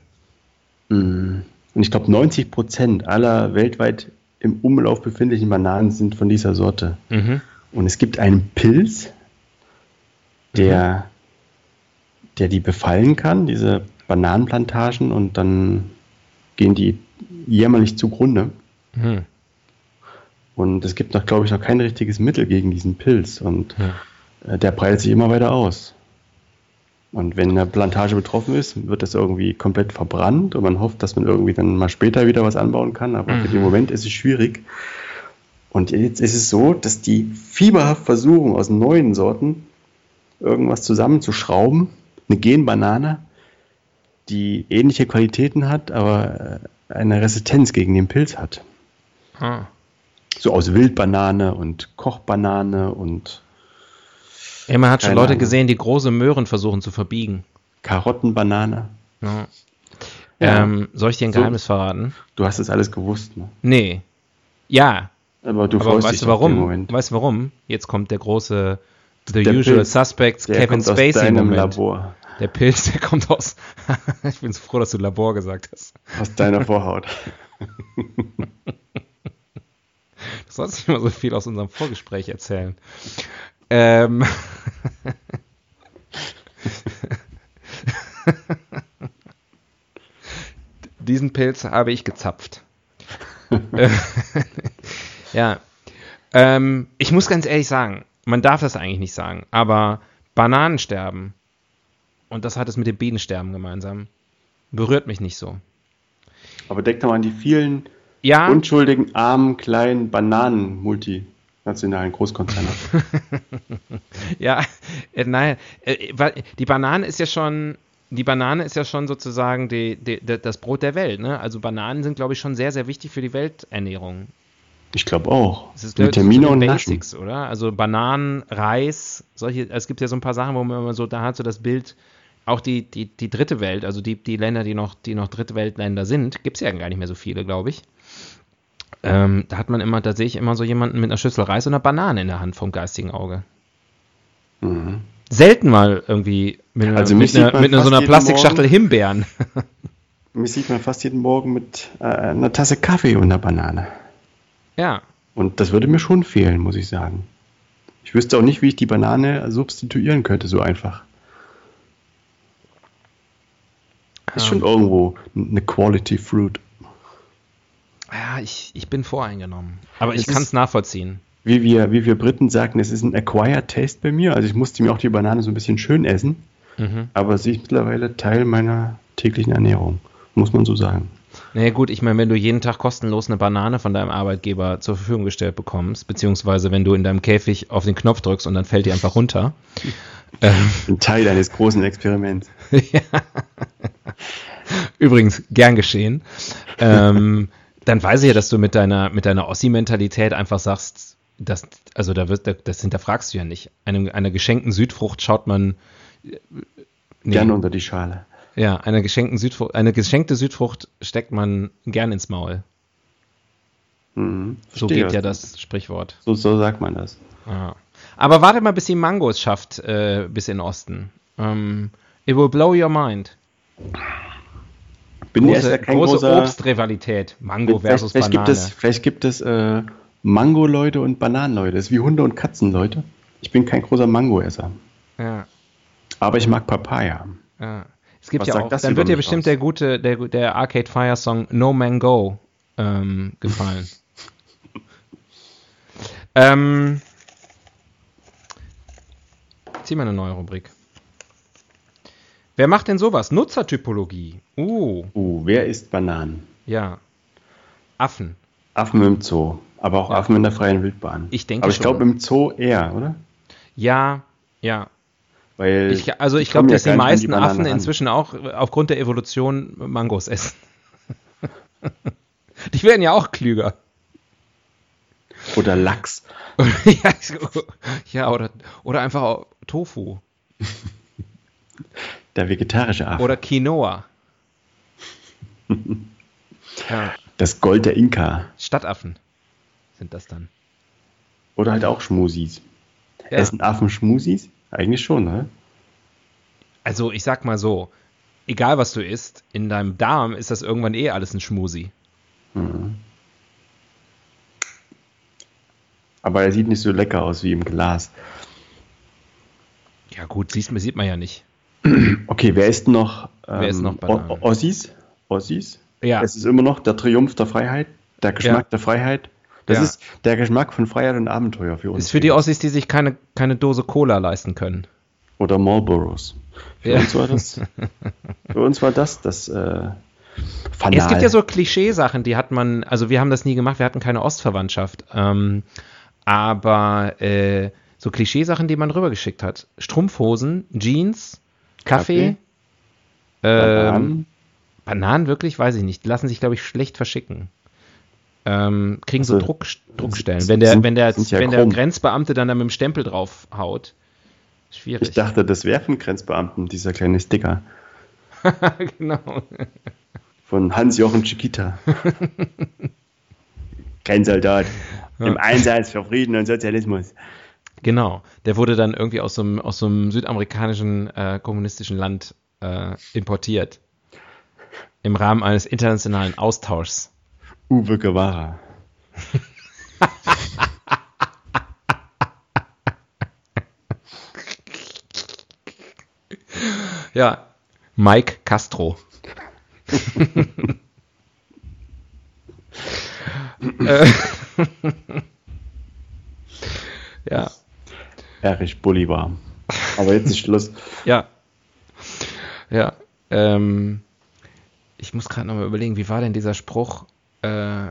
Mm. Und ich glaube, 90 Prozent aller weltweit im Umlauf befindlichen Bananen sind von dieser Sorte. Mhm. Und es gibt einen Pilz, der, der die befallen kann, diese Bananenplantagen, und dann gehen die jämmerlich zugrunde. Mhm. Und es gibt noch, glaube ich, noch kein richtiges Mittel gegen diesen Pilz. Und äh, der breitet sich immer weiter aus. Und wenn eine Plantage betroffen ist, wird das irgendwie komplett verbrannt und man hofft, dass man irgendwie dann mal später wieder was anbauen kann. Aber für Mhm. den Moment ist es schwierig. Und jetzt ist es so, dass die fieberhaft versuchen, aus neuen Sorten irgendwas zusammenzuschrauben. Eine Genbanane, die ähnliche Qualitäten hat, aber äh, eine Resistenz gegen den Pilz hat. Ah. So aus Wildbanane und Kochbanane und Ja, man hat schon Leute Ahnung. gesehen, die große Möhren versuchen zu verbiegen. Karottenbanane. Ja. Ja. Ähm, soll ich dir ein So. Geheimnis verraten? Du hast das alles gewusst, ne? Nee. Ja, Aber du aber freust weißt dich du warum? Moment. Weißt du warum? Jetzt kommt der große The Der Usual Pilz, Suspects Der Kevin Spacey deinem Moment. Labor, Der Pilz, der kommt aus. ich bin so froh, dass du Labor gesagt hast. aus deiner Vorhaut. Du sollst nicht immer so viel aus unserem Vorgespräch erzählen. Ähm. Diesen Pilz habe ich gezapft. Äh, ja. Ähm, ich muss ganz ehrlich sagen, man darf das eigentlich nicht sagen, aber Bananensterben, und das hat es mit dem Bienensterben gemeinsam, berührt mich nicht so. Aber denk doch mal an die vielen Ja, unschuldigen, armen, kleinen Bananen-multinationalen Großkonzerne. Ja, äh, nein, äh, weil die Banane ist ja schon, die Banane ist ja schon sozusagen die, die, das Brot der Welt, ne? Also Bananen sind, glaube ich, schon sehr, sehr wichtig für die Welternährung. Ich glaube auch. Das ist Vitamine und Naschen. Basics, oder? Also Bananen, Reis, solche, es gibt ja so ein paar Sachen, wo man immer so, da hat so das Bild, auch die, die, die dritte Welt, also die, die Länder, die noch, die noch dritte Weltländer sind, gibt es ja gar nicht mehr so viele, glaube ich. Ähm, da hat man immer, da sehe ich immer so jemanden mit einer Schüssel Reis und einer Banane in der Hand vom geistigen Auge. Mhm. selten mal irgendwie mit einer, Also mit einer, mit einer so einer Plastikschachtel Morgen. Himbeeren. Mich sieht man fast jeden Morgen mit äh, einer Tasse Kaffee und einer Banane. Ja. Und das würde mir schon fehlen, muss ich sagen. Ich wüsste auch nicht, wie ich die Banane substituieren könnte, so einfach. Ist Ja. schon irgendwo eine Quality Fruit. Ja, ich, ich bin voreingenommen. Aber ich Es kann es nachvollziehen. Wie wir, wie wir Briten sagten, es ist ein Acquired Taste bei mir. Also ich musste mir auch die Banane so ein bisschen schön essen. Mhm. Aber sie ist mittlerweile Teil meiner täglichen Ernährung, muss man so sagen. Naja gut, ich meine, wenn du jeden Tag kostenlos eine Banane von deinem Arbeitgeber zur Verfügung gestellt bekommst, beziehungsweise wenn du in deinem Käfig auf den Knopf drückst und dann fällt die einfach runter. ähm, Ein Teil eines großen Experiments. ja. Übrigens, gern geschehen. Ähm, dann weiß ich ja, dass du mit deiner, mit deiner Ossi-Mentalität einfach sagst, das, also da wird, das hinterfragst du ja nicht. Eine, einer geschenkten Südfrucht schaut man nee. gerne unter die Schale. Ja, eine, Südfrucht, eine geschenkte Südfrucht steckt man gern ins Maul. Mhm, so geht ja das Sprichwort. So, so sagt man das. Ja. Aber warte mal, bis die Mangos schafft, äh, bis in Osten. Um, ähm, it will blow your mind. Bin große, kein große großer, Obstrivalität. Mango versus vielleicht Banane. Gibt es, vielleicht gibt es äh, Mango-Leute und Bananen-Leute. Das ist wie Hunde- und Katzen-Leute. Ich bin kein großer Mango-Esser. Ja. Aber ich mag Papaya. Ja. Es gibt Was ja auch, dann wird dir bestimmt aus? der gute, der, der Arcade Fire Song No Man Go ähm, gefallen. ähm, zieh mal eine neue Rubrik. Wer macht denn sowas? Nutzertypologie. Uh. Uh, wer isst Bananen? Ja. Affen. Affen im Zoo, aber auch ja. Affen in der freien Wildbahn. Ich denke Aber ich glaube im Zoo eher, oder? Ja, ja. Weil ich, also ich glaube, dass die meisten die Affen ran. inzwischen auch aufgrund der Evolution Mangos essen. die werden ja auch klüger. Oder Lachs. ja, ja, oder, oder einfach Tofu. Der vegetarische Affe. Oder Quinoa. ja. Das Gold der Inka. Stadtaffen sind das dann. Oder halt auch Schmusis. Ja. Essen Affen Schmusis? Eigentlich schon, ne? Also ich sag mal so, egal was du isst, in deinem Darm ist das irgendwann eh alles ein Schmusi. Mhm. Aber er sieht nicht so lecker aus wie im Glas. Ja gut, siehst, sieht man ja nicht. Okay, wer ist noch? Ähm, wer ist noch? Ossis? Ossis? Ja. Es ist immer noch der Triumph der Freiheit, der Geschmack ja. der Freiheit. Das ja. ist der Geschmack von Freiheit und Abenteuer für uns. Ist für die Ossis, die sich keine, keine Dose Cola leisten können. Oder Marlboros. Für, ja. uns, war das, für uns war das das äh, Fanal. Es gibt ja so Klischeesachen, die hat man, also wir haben das nie gemacht, wir hatten keine Ostverwandtschaft. Ähm, aber äh, so Klischeesachen, die man rübergeschickt hat. Strumpfhosen, Jeans, Kaffee, Kaffee. Ähm, Bananen. Bananen wirklich, weiß ich nicht. Die lassen sich, glaube ich, schlecht verschicken. Ähm, kriegen also, so Druck, Druckstellen. Wenn der, sind, wenn der, ja wenn der Grenzbeamte dann da mit dem Stempel drauf haut, schwierig. Ich dachte, das werfen Grenzbeamten, dieser kleine Sticker. genau. Von Hans-Jochen Chiquita. Kein Soldat. Im Einsatz für Frieden und Sozialismus. Genau, der wurde dann irgendwie aus so einem, aus so einem südamerikanischen äh, kommunistischen Land äh, importiert. Im Rahmen eines internationalen Austauschs. Uwe Guevara. ja, Mike Castro. äh, ja. Erich Bolivar. Aber jetzt ist Schluss. ja. Ja. Ähm, ich muss gerade nochmal überlegen, wie war denn dieser Spruch? Äh,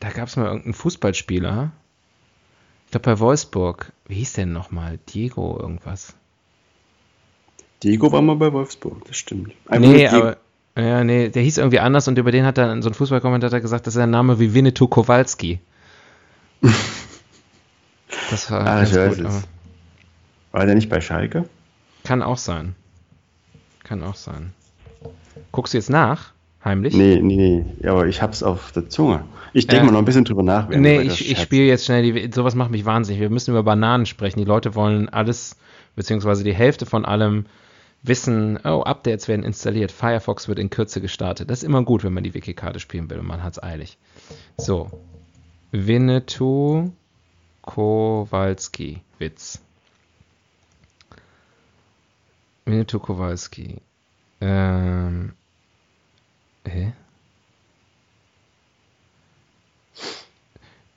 da gab es mal irgendeinen Fußballspieler. Ich glaube bei Wolfsburg. Wie hieß der nochmal? Diego irgendwas. Diego war mal bei Wolfsburg, das stimmt. Einfach nee, aber, ja, nee, der hieß irgendwie anders und über den hat dann so ein Fußballkommentator gesagt, das ist ein Name wie Winnetou Kowalski. Das war ah, ich weiß gut, es. War der nicht bei Schalke? Kann auch sein. Kann auch sein. Guckst du jetzt nach? Heimlich? Nee, nee, nee. Aber ich hab's auf der Zunge. Ich denke äh, mal noch ein bisschen drüber nach. Nee, ich, ich spiele jetzt schnell. Die, sowas macht mich wahnsinnig. Wir müssen über Bananen sprechen. Die Leute wollen alles, beziehungsweise die Hälfte von allem wissen, oh, Updates werden installiert, Firefox wird in Kürze gestartet. Das ist immer gut, wenn man die Wiki-Karte spielen will und man hat's eilig. So. Winnetou Kowalski. Witz. Winnetou Kowalski. Ähm. Hä?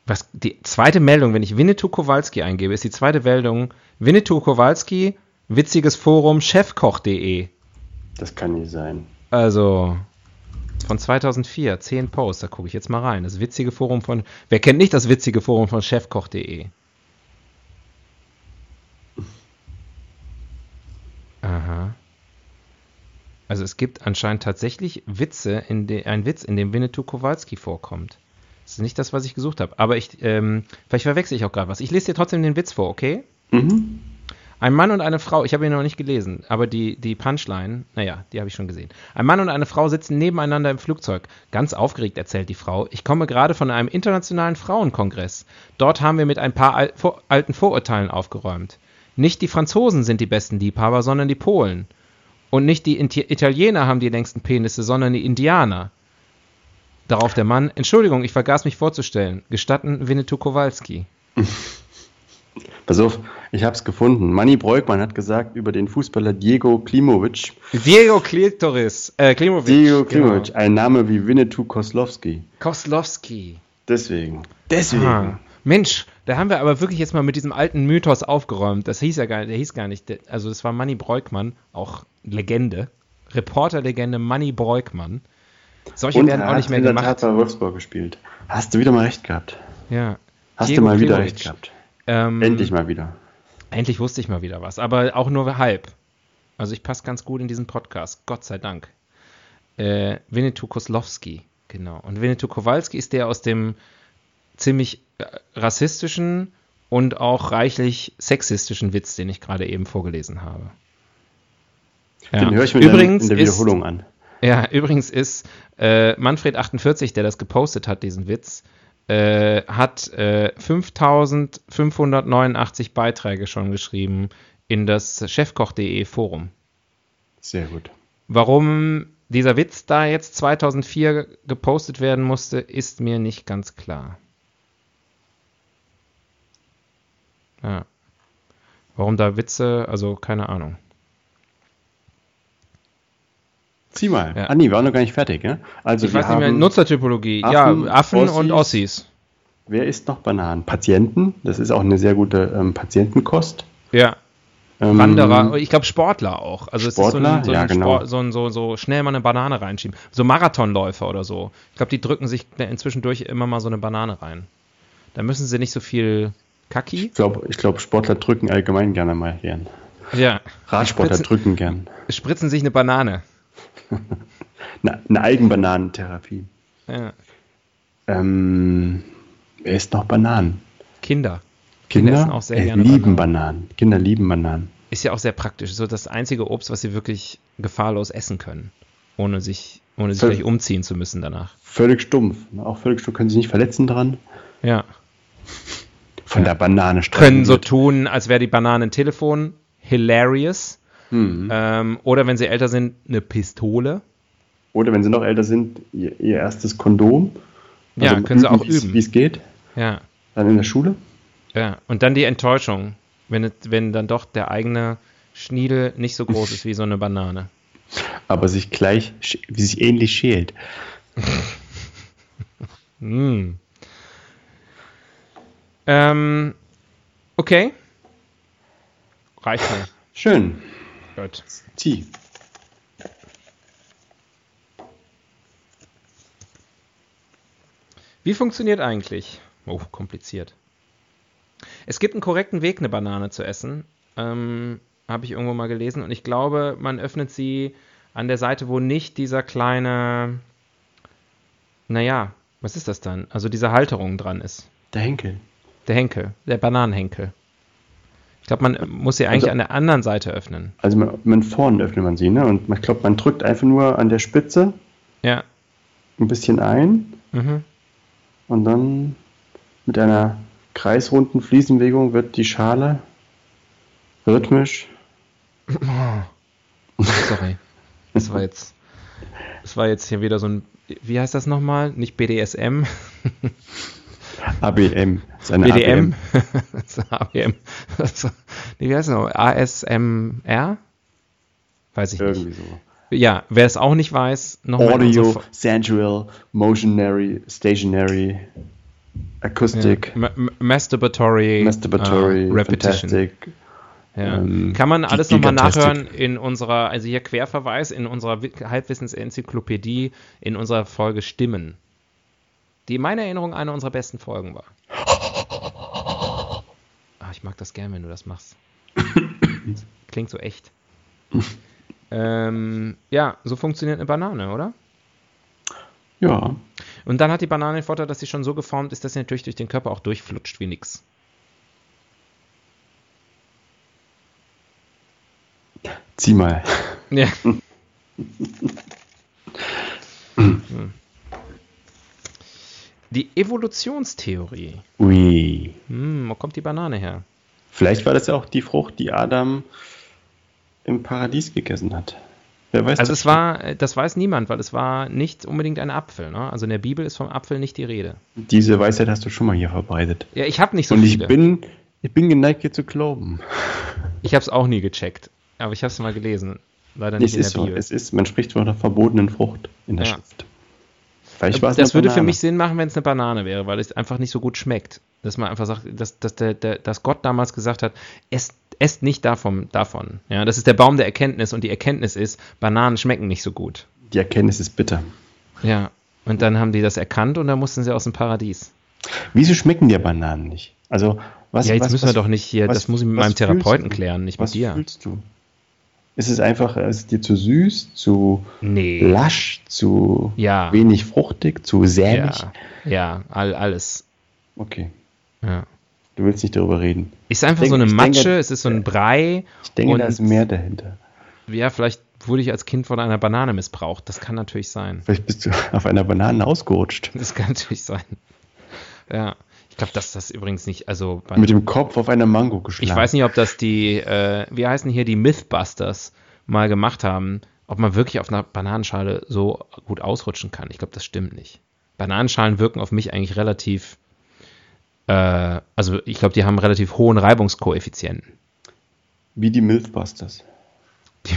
Was, die zweite Meldung, wenn ich Winnetou Kowalski eingebe, ist die zweite Meldung Winnetou Kowalski, witziges Forum, chefkoch.de. Das kann nicht sein. Also, Von 2004, 10 Posts, da gucke ich jetzt mal rein. Das witzige Forum von, wer kennt nicht das witzige Forum von chefkoch.de? Aha. Also es gibt anscheinend tatsächlich Witze, in de, ein Witz, in dem Winnetou Kowalski vorkommt. Das ist nicht das, was ich gesucht habe. Aber ich, ähm, vielleicht verwechsel ich auch gerade was. Ich lese dir trotzdem den Witz vor, okay? Mhm. Ein Mann und eine Frau, ich habe ihn noch nicht gelesen, aber die, die Punchline, naja, die habe ich schon gesehen. Ein Mann und eine Frau sitzen nebeneinander im Flugzeug. Ganz aufgeregt erzählt die Frau, ich komme gerade von einem internationalen Frauenkongress. Dort haben wir mit ein paar al vor alten Vorurteilen aufgeräumt. Nicht die Franzosen sind die besten Liebhaber, sondern die Polen. Und nicht die Italiener haben die längsten Penisse, sondern die Indianer. Darauf der Mann, Entschuldigung, ich vergaß mich vorzustellen. Gestatten Winnetou Kowalski. Pass auf, ich habe es gefunden. Manny Breukmann hat gesagt über den Fußballer Diego Klimovic. Diego Klitoris, äh, Klimovic. Diego Klimovic, genau. ein Name wie Winnetou Koslowski. Koslowski. Deswegen. Deswegen. Aha. Mensch, da haben wir aber wirklich jetzt mal mit diesem alten Mythos aufgeräumt. Das hieß ja gar nicht, der hieß gar nicht, also das war Manny Breukmann, auch Legende. Reporterlegende Manny Breukmann. Solche Und werden auch nicht mehr gemacht. Er hat bei Wolfsburg gespielt. Hast du wieder mal recht gehabt. Ja. Hast Diego du mal wieder recht gehabt. Ähm, endlich mal wieder. Endlich wusste ich mal wieder was, aber auch nur halb. Also ich passe ganz gut in diesen Podcast, Gott sei Dank. Äh, Winnetou Koslowski, genau. Und Winnetou Kowalski ist der aus dem ziemlich rassistischen und auch reichlich sexistischen Witz, den ich gerade eben vorgelesen habe. Ja. Den höre ich mir übrigens in der Wiederholung ist, an. Ja, übrigens ist äh, Manfred48, der das gepostet hat, diesen Witz, äh, hat äh, 5589 Beiträge schon geschrieben in das chefkoch.de Forum. Sehr gut. Warum dieser Witz da jetzt 2004 gepostet werden musste, ist mir nicht ganz klar. Ja. Warum da Witze, also keine Ahnung. Zieh mal. Ja. Ah, nee, wir waren noch gar nicht fertig, ne? Also ich weiß nicht mehr, Nutzertypologie. Affen, ja, Affen Ossis. und Ossis. Wer isst noch Bananen? Patienten. Das ist auch eine sehr gute ähm, Patientenkost. Ja. Ähm, Wanderer, ich glaube Sportler auch. Also Sportler, es ist so ein, so, ja, genau. Sport, so, ein, so, so schnell mal eine Banane reinschieben. So Marathonläufer oder so. Ich glaube, die drücken sich inzwischen durch immer mal so eine Banane rein. Da müssen sie nicht so viel Kaki. Ich glaube, ich glaub, Sportler drücken allgemein gerne mal gern. Ja. Radsportler spritzen, drücken gern. Spritzen sich eine Banane. eine, eine Eigenbananentherapie. Ja. Ähm, wer isst noch Bananen? Kinder. Kinder, Kinder essen auch sehr gerne lieben Bananen. Bananen. Kinder lieben Bananen. Ist ja auch sehr praktisch. So das einzige Obst, was sie wirklich gefahrlos essen können. Ohne sich, ohne sich gleich umziehen zu müssen danach. Völlig stumpf. Auch völlig stumpf. Können sich nicht verletzen dran. Ja. Von der Banane Können so tun, als wäre die Banane ein Telefon. Hilarious. Mhm. Ähm, oder wenn sie älter sind, eine Pistole. Oder wenn sie noch älter sind, ihr, ihr erstes Kondom. Also ja, können sie auch üben. Wie es geht. Ja. Dann in der Schule. Ja, und dann die Enttäuschung, wenn, wenn dann doch der eigene Schniedel nicht so groß ist wie so eine Banane. Aber sich gleich, wie sich ähnlich schält. mm. ähm, okay. Reicht mir. Schön. Gut. T. Wie funktioniert eigentlich? Oh, kompliziert. Es gibt einen korrekten Weg, eine Banane zu essen. Ähm, Habe ich irgendwo mal gelesen. Und ich glaube, man öffnet sie an der Seite, wo nicht dieser kleine. Naja, was ist das dann? Also diese Halterung dran ist. Der Henkel. Der Henkel, der Bananenhenkel. Ich glaube, man muss sie eigentlich also, an der anderen Seite öffnen. Also man, man vorne öffnet man sie, ne? Und ich glaube, man drückt einfach nur an der Spitze ja. ein bisschen ein mhm. und dann mit einer kreisrunden Fliesenbewegung wird die Schale rhythmisch. Oh. Sorry. Das war jetzt. Das war jetzt hier wieder so ein. Wie heißt das nochmal? Nicht BDSM. ABM. Seine BDM. ABM. nee, wie heißt es noch? ASMR? Weiß ich Irgendwie nicht. so. Ja, wer es auch nicht weiß, nochmal. Audio, Sensual, Motionary, Stationary, Acoustic. Ja. Masturbatory, Masturbatory, uh, Repetition. Fantastic. Ja. ähm, Kann man alles nochmal nachhören in unserer, also hier Querverweis, in unserer Wi- Halbwissensenzyklopädie, in unserer Folge Stimmen. Die in meiner Erinnerung eine unserer besten Folgen war. Ah, ich mag das gern, wenn du das machst. Klingt so echt. ähm, ja, so funktioniert eine Banane, oder? Ja, Und dann hat die Banane den Vorteil, dass sie schon so geformt ist, dass sie natürlich durch den Körper auch durchflutscht wie nix. zieh mal. Ja. Hm. Die Evolutionstheorie. Ui. Hm, wo kommt die Banane her? Vielleicht war das ja auch die Frucht, die Adam im Paradies gegessen hat. Wer weiß Also das es war, äh, das weiß niemand, weil es war nicht unbedingt ein Apfel. Ne? Also in der Bibel ist vom Apfel nicht die Rede. Diese Weisheit hast du schon mal hier verbreitet. Ja, ich habe nicht so Und ich viele. bin, ich bin geneigt, hier zu glauben. ich habe es auch nie gecheckt, aber ich habe es mal gelesen. Leider nicht Es in ist der so. Bibel. Es ist, man spricht von einer verbotenen Frucht in der Ja. Schrift. Vielleicht das würde für Banane. mich Sinn machen, wenn es eine Banane wäre, weil es einfach nicht so gut schmeckt. Dass man einfach sagt, dass, dass, der, der, dass Gott damals gesagt hat, esst, esst nicht davon, davon. Ja, das ist der Baum der Erkenntnis und die Erkenntnis ist, Bananen schmecken nicht so gut. Die Erkenntnis ist bitter. Ja, und dann haben die das erkannt und dann mussten sie aus dem Paradies. Wieso schmecken dir Bananen nicht? Also, was, ja, jetzt was, müssen was, wir doch nicht hier, was- das muss ich mit was meinem Therapeuten klären, nicht Was mit dir. fühlst du? Ist es einfach, ist es dir zu süß, zu Nee. lasch, zu Ja. wenig fruchtig, zu sämig? Ja, ja all, alles. Okay, Ja. du willst nicht darüber reden. Ist einfach Ich so eine denke- Matsche, denke- es ist so ein Brei. Ich denke, Und- da ist mehr dahinter. Ja, vielleicht wurde ich als Kind von einer Banane missbraucht. Das kann natürlich sein. Vielleicht bist du auf einer Banane ausgerutscht. Das kann natürlich sein. Ja. Ich glaube, dass das übrigens nicht, also Mit dem Kopf auf einer Mango geschlagen. ich weiß nicht, ob das die, äh, wie heißen hier die Mythbusters mal gemacht haben, ob man wirklich auf einer Bananenschale so gut ausrutschen kann. Ich glaube, das stimmt nicht. Bananenschalen wirken auf mich eigentlich relativ, äh, also ich glaube, die haben einen relativ hohen Reibungskoeffizienten. Wie die Mythbusters.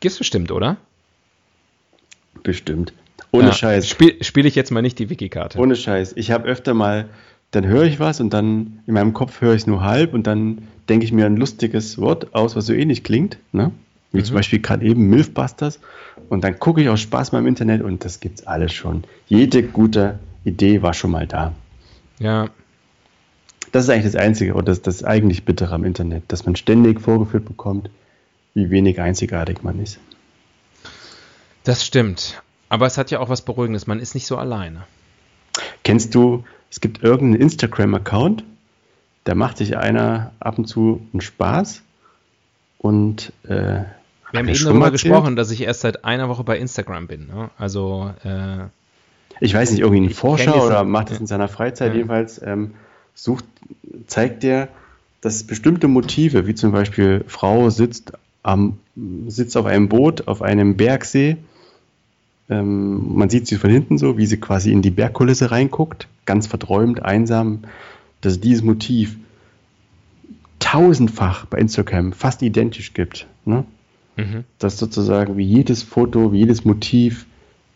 Gibt's bestimmt, oder? Bestimmt. Ohne Ja. Scheiß. Spiele spiel ich jetzt mal nicht die Wiki-Karte. Ohne Scheiß. Ich habe öfter mal, dann höre ich was und dann in meinem Kopf höre ich es nur halb und dann denke ich mir ein lustiges Wort aus, was so ähnlich klingt. Ne? Wie zum Beispiel gerade eben Milfbusters. Und dann gucke ich aus Spaß mal im Internet und das gibt's alles schon. Jede gute Idee war schon mal da. Ja, Das ist eigentlich das Einzige oder das, das eigentlich Bittere am Internet, dass man ständig vorgeführt bekommt, wie wenig einzigartig man ist. das stimmt. Aber es hat ja auch was Beruhigendes. Man ist nicht so alleine. Kennst du, es gibt irgendeinen Instagram-Account, da macht sich einer ab und zu einen Spaß und äh, Wir haben eben schon darüber gesprochen, dass ich erst seit einer Woche bei Instagram bin. Ne? Also, äh, Ich weiß nicht, irgendwie ein Forscher oder macht ja. in seiner Freizeit Ja. jedenfalls, ähm, sucht, zeigt der, dass bestimmte Motive, wie zum Beispiel Frau sitzt, am, sitzt auf einem Boot auf einem Bergsee, ähm, man sieht sie von hinten so, wie sie quasi in die Bergkulisse reinguckt, ganz verträumt, einsam, dass dieses Motiv tausendfach bei Instagram fast identisch gibt. Ne? mhm. dass sozusagen wie jedes Foto, wie jedes Motiv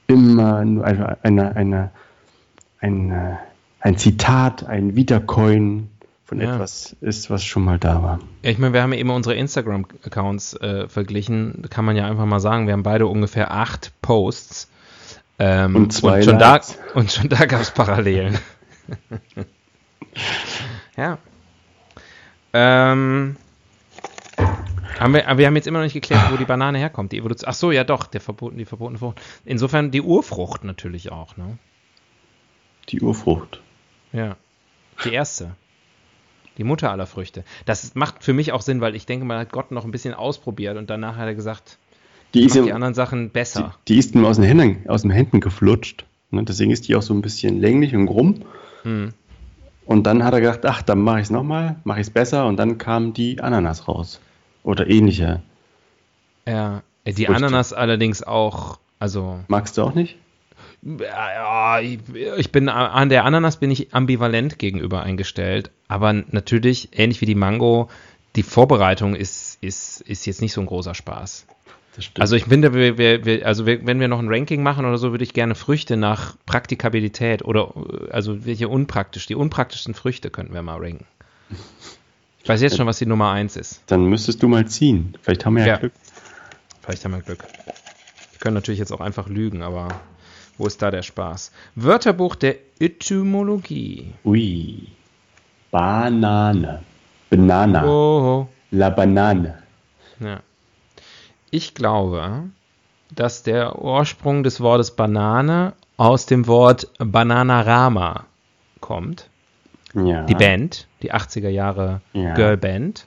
immer nur eine, eine, eine, eine, ein Zitat, ein Wiedercoin von Ja. etwas ist, was schon mal da war. ja, ich meine, wir haben ja immer unsere Instagram-Accounts äh, verglichen. Kann man ja einfach mal sagen, wir haben beide ungefähr acht Posts. Ähm, Und zwei schon Likes. da Und schon da gab es Parallelen. ja. Ähm, haben wir, aber wir haben jetzt immer noch nicht geklärt, wo die Banane herkommt. Die Evolution. Ach so, ja doch, der verboten, die verbotene Frucht. Insofern die Urfrucht natürlich auch, ne? Die Urfrucht. Ja. Die erste. Die Mutter aller Früchte. Das macht für mich auch Sinn, weil ich denke, man hat Gott noch ein bisschen ausprobiert und danach hat er gesagt, Die ist, die anderen Sachen die, besser. die ist ihm aus den Händen, aus den Händen geflutscht. Ne? Deswegen ist die auch so ein bisschen länglich und krumm. Hm. Und dann hat er gedacht, ach, dann mache ich es nochmal, mache ich es besser. Und dann kam die Ananas raus. Oder ähnliche. Ja. Äh, Die Früchte. Ananas allerdings auch, also Magst du auch nicht? Ich, ich bin an der Ananas bin ich ambivalent gegenüber eingestellt, aber natürlich ähnlich wie die Mango, die Vorbereitung ist ist ist jetzt nicht so ein großer Spaß. Das stimmt. Also ich finde, wir, wir, wir, also wenn wir noch ein Ranking machen oder so, würde ich gerne Früchte nach Praktikabilität oder also welche unpraktisch, die unpraktischsten Früchte könnten wir mal ranken. Ich weiß jetzt schon, was die Nummer 1 ist. Dann müsstest du mal ziehen. Vielleicht haben wir ja, Ja. Glück. Vielleicht haben wir Glück. Wir können natürlich jetzt auch einfach lügen, aber wo ist da der Spaß? Wörterbuch der Etymologie. Ui. Banane. Banana. Oh, La Banane. ja. Ich glaube, dass der Ursprung des Wortes Banane aus dem Wort Bananarama kommt. Ja. Die Band, die 80er Jahre Ja. Girlband.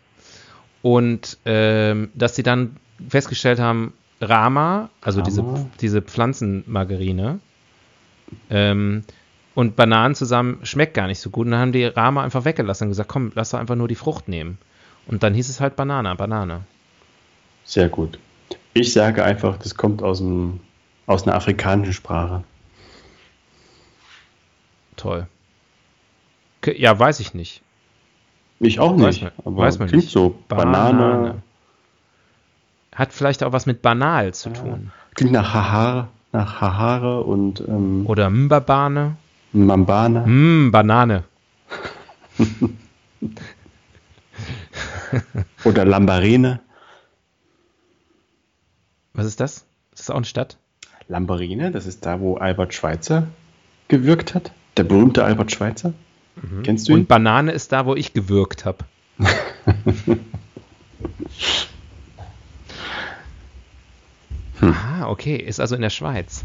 Und ähm, dass sie dann festgestellt haben, Rama, also diese, Rama. diese Pflanzenmargarine, ähm, und Bananen zusammen schmeckt gar nicht so gut. Und dann haben die Rama einfach weggelassen und gesagt, komm, lass doch einfach nur die Frucht nehmen. Und dann hieß es halt Banana, Banane. Sehr gut. Ich sage einfach, das kommt aus, dem, aus einer afrikanischen Sprache. Toll. Ja, weiß ich nicht. Ich auch Weiß nicht. man- aber weiß man klingt nicht. so. Banane. Banane. Hat vielleicht auch was mit banal zu tun. Klingt nach Hahare, nach Hahare und ähm, Oder Mbabane. Mambane. Mm, Banane. Oder Lambarene. Was ist das? Ist das auch eine Stadt? Lambarene, das ist da, wo Albert Schweitzer gewirkt hat. Der berühmte Albert Schweitzer. Kennst du ihn? Und Banane ist da, wo ich gewirkt habe. Ah, okay. Ist also in der Schweiz.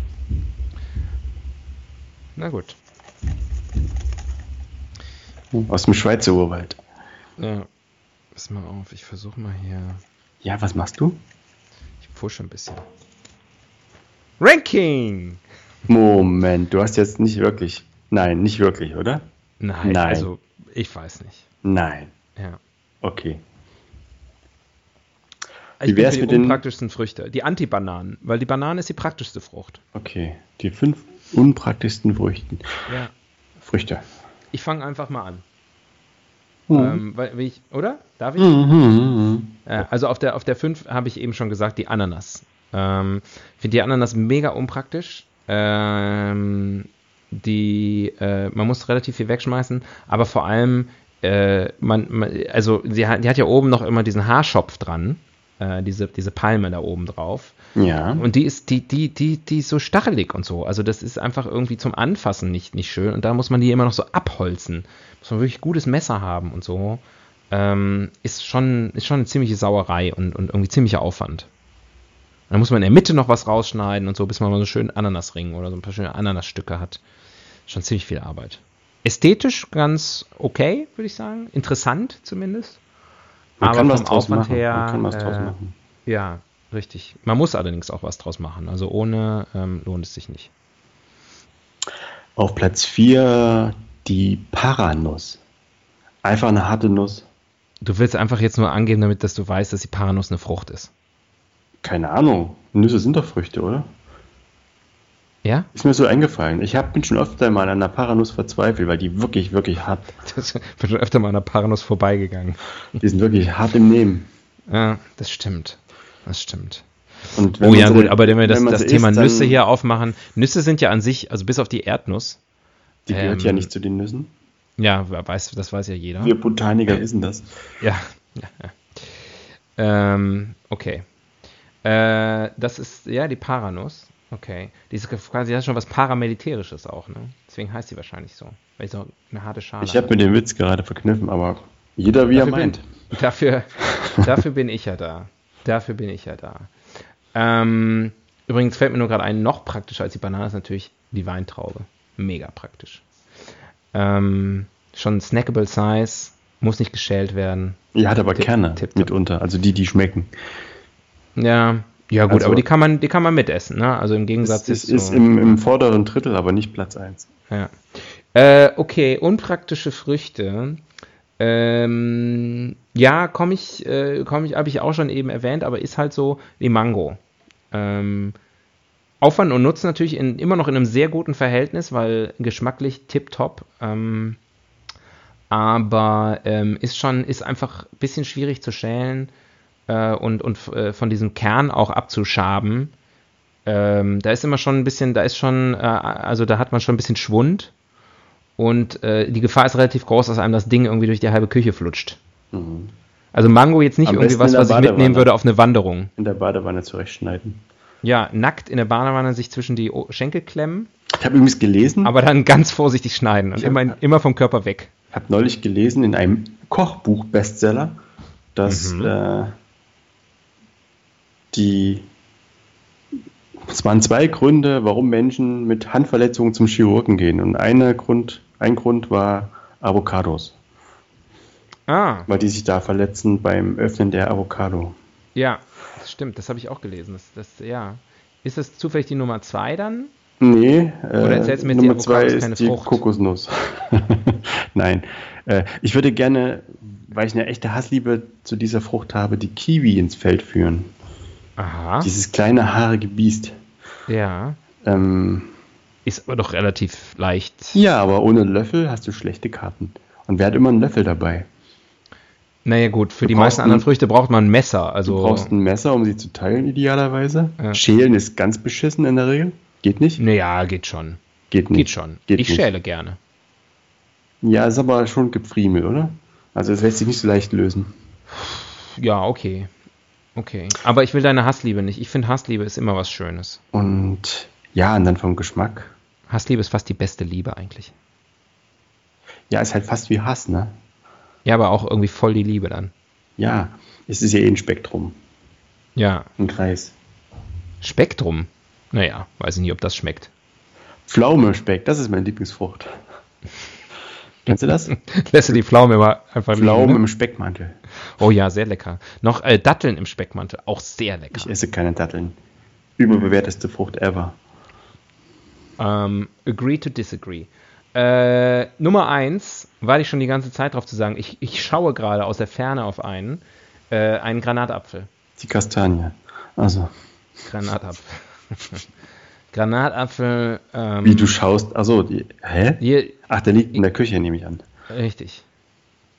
Na gut. Aus dem Schweizer Urwald. Ja. Pass mal auf, ich versuche mal hier. Ja, was machst du? Ich pushe ein bisschen. Ranking! Moment, du hast jetzt nicht wirklich. Nein, nicht wirklich, oder? Nein, Nein. also ich weiß nicht. Nein. Ja. Okay. Ich Wie wär's die mit den- Früchte. Die Antibananen, weil die Banane ist die praktischste Frucht. Okay. Die fünf unpraktischsten Früchten. Ja. Früchte. Ich fange einfach mal an. Mhm. Ähm, weil, ich, oder? Darf ich? Mhm. Äh, also auf der, auf der 5 habe ich eben schon gesagt, die Ananas. Ähm, Finde die Ananas mega unpraktisch. Ähm, die, äh, man muss relativ viel wegschmeißen, aber vor allem, äh, man, man, also sie hat, die hat ja oben noch immer diesen Haarschopf dran, äh, diese, diese Palme da oben drauf. Ja. Und die ist, die, die, die, die ist so stachelig und so. Also das ist einfach irgendwie zum Anfassen nicht, nicht schön. Und da muss man die immer noch so abholzen. Muss man wirklich gutes Messer haben und so. Ähm, ist schon, ist schon eine ziemliche Sauerei und, und irgendwie ziemlicher Aufwand. Dann muss man in der Mitte noch was rausschneiden und so, bis man mal so schön Ananasring oder so ein paar schöne Ananasstücke hat. Schon ziemlich viel Arbeit. Ästhetisch ganz okay, würde ich sagen. Interessant zumindest. Man Aber kann was vom draus Aufwand machen. her, Man kann was draus äh, machen. Ja, richtig. Man muss allerdings auch was draus machen. Also ohne ähm, lohnt es sich nicht. Auf Platz 4 die Paranuss. Einfach eine harte Nuss. Du willst einfach jetzt nur angeben, damit dass du weißt, dass die Paranuss eine Frucht ist. Keine Ahnung. Nüsse sind doch Früchte, oder? Ja? Ist mir so eingefallen. Ich hab, bin schon öfter mal an einer Paranuss verzweifelt, weil die wirklich, wirklich hart, Das bin schon öfter mal an der Paranuss vorbeigegangen. die sind wirklich hart im Nehmen. Ja, das stimmt. Das stimmt. Oh ja, gut, aber wenn wir das, man das Thema isst, Nüsse hier aufmachen, Nüsse sind ja an sich, also bis auf die Erdnuss, Die gehört ähm, ja nicht zu den Nüssen. ja, weiß, das weiß ja jeder. Wir Botaniker wissen das. Ja. ja, ja. Ähm, okay. Äh, das ist, ja, die Paranuss. Okay. Die ist quasi ja schon was Paramilitärisches auch, ne? Deswegen heißt sie wahrscheinlich so. Weil sie so eine harte Schale Ich habe mir den Witz gerade verkniffen, aber jeder wie er Dafür meint. Bin, dafür, dafür bin ich ja da. Dafür bin ich ja da. Ähm, übrigens fällt mir nur gerade ein, noch praktischer als die Banane ist natürlich die Weintraube. Mega praktisch. Ähm, schon snackable Size, muss nicht geschält werden. Die hat aber Tipp- Kerne tipptopp. mitunter, also die, die schmecken. Ja, ja gut, Also- aber die kann man, die kann man mitessen, ne? Also im Gegensatz Es, es ist im, im vorderen Drittel, aber nicht Platz 1. Ja. Äh, okay, unpraktische Früchte. Ähm, ja, komme ich, äh, komme ich, habe ich auch schon eben erwähnt, aber ist halt so wie Mango. Ähm, Aufwand und Nutzen natürlich in, immer noch in einem sehr guten Verhältnis, weil geschmacklich tipptopp. Ähm, aber ähm, ist schon, ist einfach ein bisschen schwierig zu schälen äh, und, und äh, von diesem Kern auch abzuschaben. Ähm, da ist immer schon ein bisschen, da ist schon, äh, also da hat man schon ein bisschen Schwund. Und äh, die Gefahr ist relativ groß, dass einem das Ding irgendwie durch die halbe Küche flutscht. Also Mango jetzt nicht Am irgendwie was, was ich mitnehmen würde auf eine Wanderung. In der Badewanne zurechtschneiden. Ja, nackt in der Badewanne sich zwischen die Schenkel klemmen, Ich habe übrigens gelesen, aber dann ganz vorsichtig schneiden und Ich immer, immer vom Körper weg. habe neulich gelesen in einem Kochbuch-Bestseller, dass Mhm. äh, die es waren zwei Gründe, warum Menschen mit Handverletzungen zum Chirurgen gehen. Und einer Grund, ein Grund war Avocados, Ah, weil die sich da verletzen beim Öffnen der Avocado. ja, das stimmt, das habe ich auch gelesen. Das, das, ja. Ist das zufällig die Nummer zwei dann? Nee, Oder äh, erzählst du mir jetzt, Nummer die zwei ist die Frucht? Kokosnuss. Nein, äh, ich würde gerne, weil ich eine echte Hassliebe zu dieser Frucht habe, die Kiwi ins Feld führen. Aha, Dieses kleine haarige Biest. ja. Ähm, Ist aber doch relativ leicht. ja, aber ohne Löffel hast du schlechte Karten. Und wer hat immer einen Löffel dabei? Naja gut, für Du die meisten anderen Früchte braucht man ein Messer. Du Also, brauchst ein Messer, um sie zu teilen, idealerweise. Ja. Schälen ist ganz beschissen in der Regel. Geht nicht? naja, geht schon. Geht nicht. Geht schon. Geht ich nicht. schäle gerne. Ja, ist aber schon Gefriemel, oder? Also es lässt sich nicht so leicht lösen. Ja, okay. Okay. Aber ich will deine Hassliebe nicht. Ich finde, Hassliebe ist immer was Schönes. Und ja, und dann vom Geschmack. Hassliebe ist fast die beste Liebe eigentlich. Ja, ist halt fast wie Hass, ne? Ja, aber auch irgendwie voll die Liebe dann. Ja, es ist ja eh ein Spektrum, Ja. ein Kreis. Spektrum. Naja, weiß ich nicht, ob das schmeckt. Pflaumenspeck, das ist meine Lieblingsfrucht. Kennst du das? Lässt du die Pflaume immer einfach Pflaumen liegen, im ne? Speckmantel. Oh ja, sehr lecker. Noch äh, Datteln im Speckmantel. Auch sehr lecker. Ich esse keine Datteln. Überbewerteste Frucht ever. Ähm, agree to disagree. Äh, Nummer eins, war ich schon die ganze Zeit drauf zu sagen, ich, ich schaue gerade aus der Ferne auf einen, äh, einen Granatapfel. Die Kastanie. Also, Granatapfel. Granatapfel. Ähm, wie du schaust. Also, die, hä? Hier, Ach, der liegt in der Küche, nehme ich an. richtig.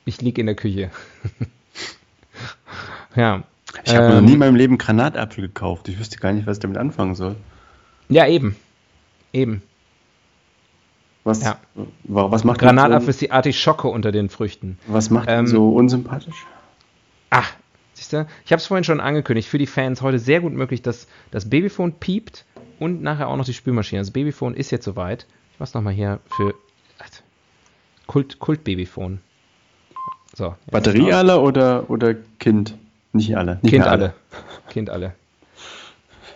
Ich liege in der Küche. ja. Ich habe Ähm, noch nie in meinem Leben Granatapfel gekauft. Ich wüsste gar nicht, was ich damit anfangen soll. Ja, eben. Eben. Was, Ja. wa- was macht Granatapfel so, ist die Artischocke unter den Früchten. was macht ihn ähm, so unsympathisch? Ah, siehst du? Ich habe es vorhin schon angekündigt. Für die Fans heute sehr gut möglich, dass das Babyphone piept und nachher auch noch die Spülmaschine. Das Babyphone ist jetzt soweit. Ich mach's nochmal hier für Kult, Kult-Babyphone. So. jetzt Batterie alle oder, oder Kind? Nicht alle. Nicht Kind mehr alle. Kind alle.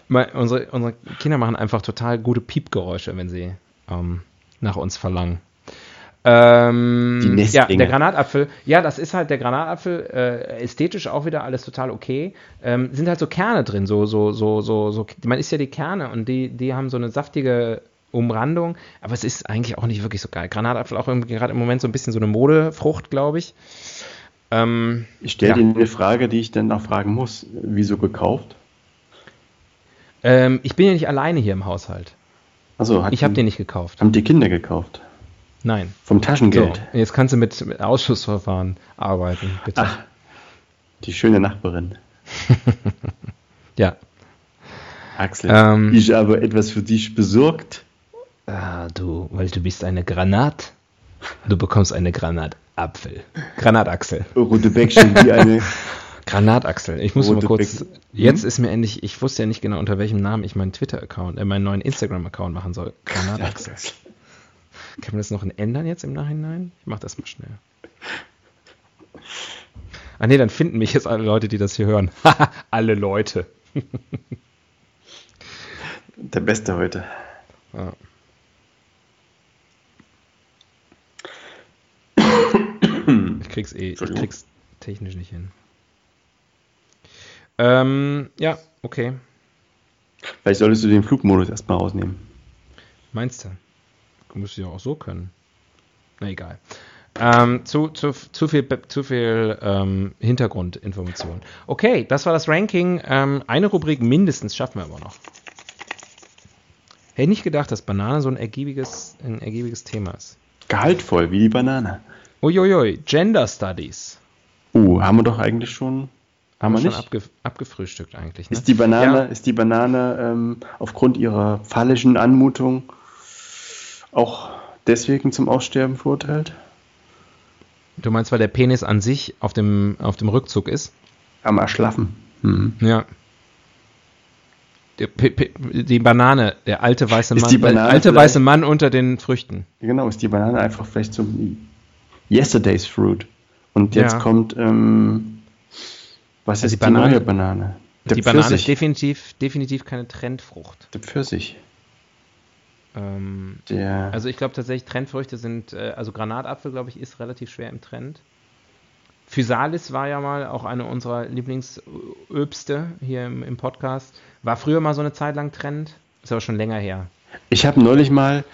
Mal, unsere, unsere Kinder machen einfach total gute Piepgeräusche, wenn sie ähm, nach uns verlangen. Ähm, ja, der Granatapfel, ja, das ist halt der Granatapfel, äh, ästhetisch auch wieder alles total okay. Ähm, sind halt so Kerne drin, so, so, so, so, so, man isst ja die Kerne und die, die haben so eine saftige Umrandung, aber es ist eigentlich auch nicht wirklich so geil. Granatapfel auch gerade im Moment so ein bisschen so eine Modefrucht, glaube ich. Ähm, Ich stelle Ja. dir eine Frage, die ich dann auch fragen muss. Wieso gekauft? ähm, ich bin ja nicht alleine hier im Haushalt. Also, hat Ich habe den nicht gekauft. haben die Kinder gekauft. Nein. Vom So, Taschengeld. jetzt kannst du mit, mit Ausschussverfahren arbeiten, bitte. Ach, die schöne Nachbarin. Ja. Axel, Ähm. ich habe etwas für dich besorgt. Ah, du, weil du bist eine Granat. Du bekommst eine Granatapfel. Granatachsel. Rote Bäckchen wie eine. Granatachsel. Ich muss mal kurz. Beck- Jetzt ist mir endlich, ich wusste ja nicht genau, unter welchem Namen ich meinen Twitter-Account, äh, meinen neuen Instagram-Account machen soll. Granatachsel. Kann man das noch ändern jetzt im Nachhinein? Ich mach das mal schnell. Ah nee, dann finden mich jetzt alle Leute, die das hier hören. alle Leute. Der Beste heute. Ja. Ich krieg's eh, ich krieg's technisch nicht hin. Ähm, ja, okay. Vielleicht solltest du den Flugmodus erstmal rausnehmen. Meinst du? Müsste ja auch so können. Na egal. Ähm, zu, zu, zu viel, zu viel ähm, Hintergrundinformation. Okay, das war das Ranking. Ähm, eine Rubrik mindestens schaffen wir aber noch. Hätte nicht gedacht, dass Banane so ein ergiebiges, ein ergiebiges Thema ist. Gehaltvoll, wie die Banane. Uiuiui, Gender Studies. Uh, haben wir doch eigentlich schon. Haben wir schon nicht? abge, abgefrühstückt eigentlich. Ne? Ist die Banane, Ja. ist die Banane ähm, aufgrund ihrer phallischen Anmutung auch deswegen zum Aussterben verurteilt. Du meinst, weil der Penis an sich auf dem, auf dem Rückzug ist? Am Erschlaffen. Mhm. Ja. Die, die, Banane, der alte weiße Mann, die Banane alte weiße Mann unter den Früchten. Genau, ist die Banane einfach vielleicht so Yesterday's Fruit. Und jetzt ja. kommt, ähm, was also ist die, Banane, neue Banane? Der die Pfirsich. Banane ist definitiv, definitiv keine Trendfrucht. Der Pfirsich. Ähm, der also ich glaube tatsächlich, Trendfrüchte sind, äh, also Granatapfel, glaube ich, ist relativ schwer im Trend. Physalis war ja mal auch eine unserer Lieblingsöbste hier im, im, Podcast. War früher mal so eine Zeit lang Trend, ist aber schon länger her. Ich habe neulich mal,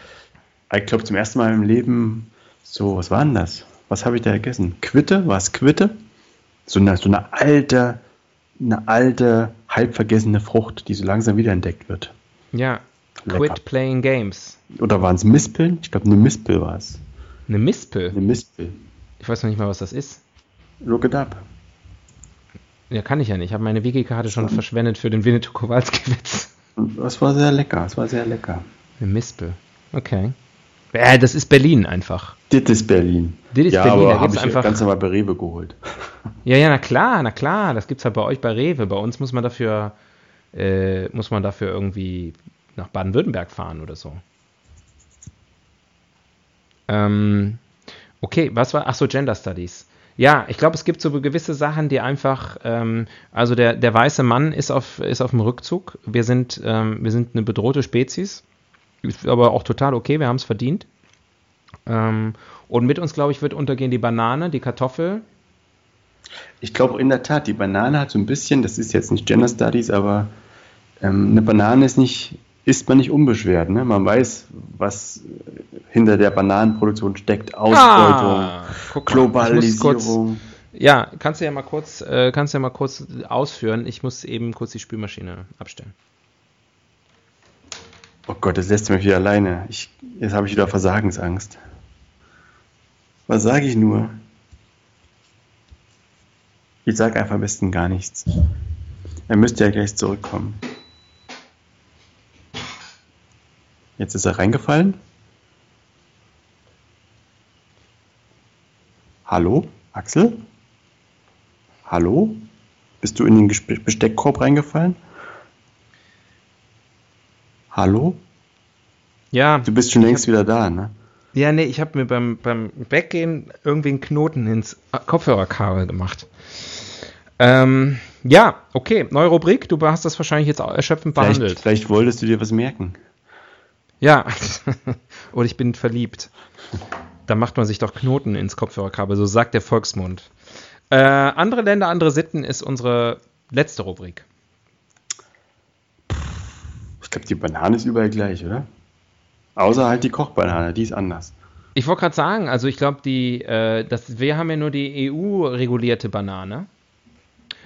ich glaube zum ersten Mal im Leben, so, was war denn das? Was habe ich da gegessen? Quitte? War es Quitte? So eine, so eine alte, eine alte, halb vergessene Frucht, die so langsam wiederentdeckt wird. Ja, Lecker. Quit Playing Games. Oder waren es Mispeln? Ich glaube, eine Mispel war es. Eine Mispel? Eine Mispel. Ich weiß noch nicht mal, was das ist. Look it up. Ja, kann ich ja nicht. Ich habe meine Wiki-Karte schon verschwendet für den Winnetou Kowalski-Witz. Das war sehr lecker. Das war sehr lecker. Eine Mispel. Okay. Ja, das ist Berlin einfach. Das ist Berlin. Das ist ja, Berlin. aber habe ich einfach ganz normal bei Rewe geholt. Ja, ja, na klar, na klar. Das gibt es halt bei euch bei Rewe. Bei uns muss man dafür, äh, muss man dafür irgendwie nach Baden-Württemberg fahren oder so. Ähm, okay, was war? Achso, Gender Studies. Ja, ich glaube, es gibt so gewisse Sachen, die einfach, ähm, also der, der weiße Mann ist auf, ist auf dem Rückzug. Wir sind, ähm, wir sind eine bedrohte Spezies. Ist aber auch total okay, wir haben es verdient. Ähm, und mit uns, glaube ich, wird untergehen die Banane, die Kartoffel. Ich glaube in der Tat, die Banane hat so ein bisschen, das ist jetzt nicht Gender Studies, aber ähm, eine Banane ist nicht ist man nicht unbeschwert. Ne? Man weiß, was hinter der Bananenproduktion steckt. Ausbeutung, ah, Globalisierung. ja, kannst du ja mal kurz, äh, kannst du ja mal kurz ausführen. Ich muss eben kurz die Spülmaschine abstellen. Oh Gott, das lässt mich wieder alleine. Ich, jetzt habe ich wieder Versagensangst. Was sage ich nur? Ich sage einfach am besten gar nichts. Er müsste ja gleich zurückkommen. Jetzt ist er reingefallen. Hallo, Axel? Hallo? Bist du in den Besteckkorb reingefallen? Hallo? Ja. Du bist schon längst hab, wieder da, ne? Ja, nee, ich habe mir beim, beim Weggehen irgendwie einen Knoten ins Kopfhörerkabel gemacht. Ähm, ja, okay, neue Rubrik. Du hast das wahrscheinlich jetzt erschöpfend vielleicht, behandelt. Vielleicht wolltest du dir was merken. Ja, oder ich bin verliebt. Da macht man sich doch Knoten ins Kopfhörerkabel, so sagt der Volksmund. Äh, andere Länder, andere Sitten ist unsere letzte Rubrik. Ich glaube, die Banane ist überall gleich, oder? Außer halt die Kochbanane, die ist anders. Ich wollte gerade sagen, also ich glaube, die, äh, das, wir haben ja nur die EU-regulierte Banane.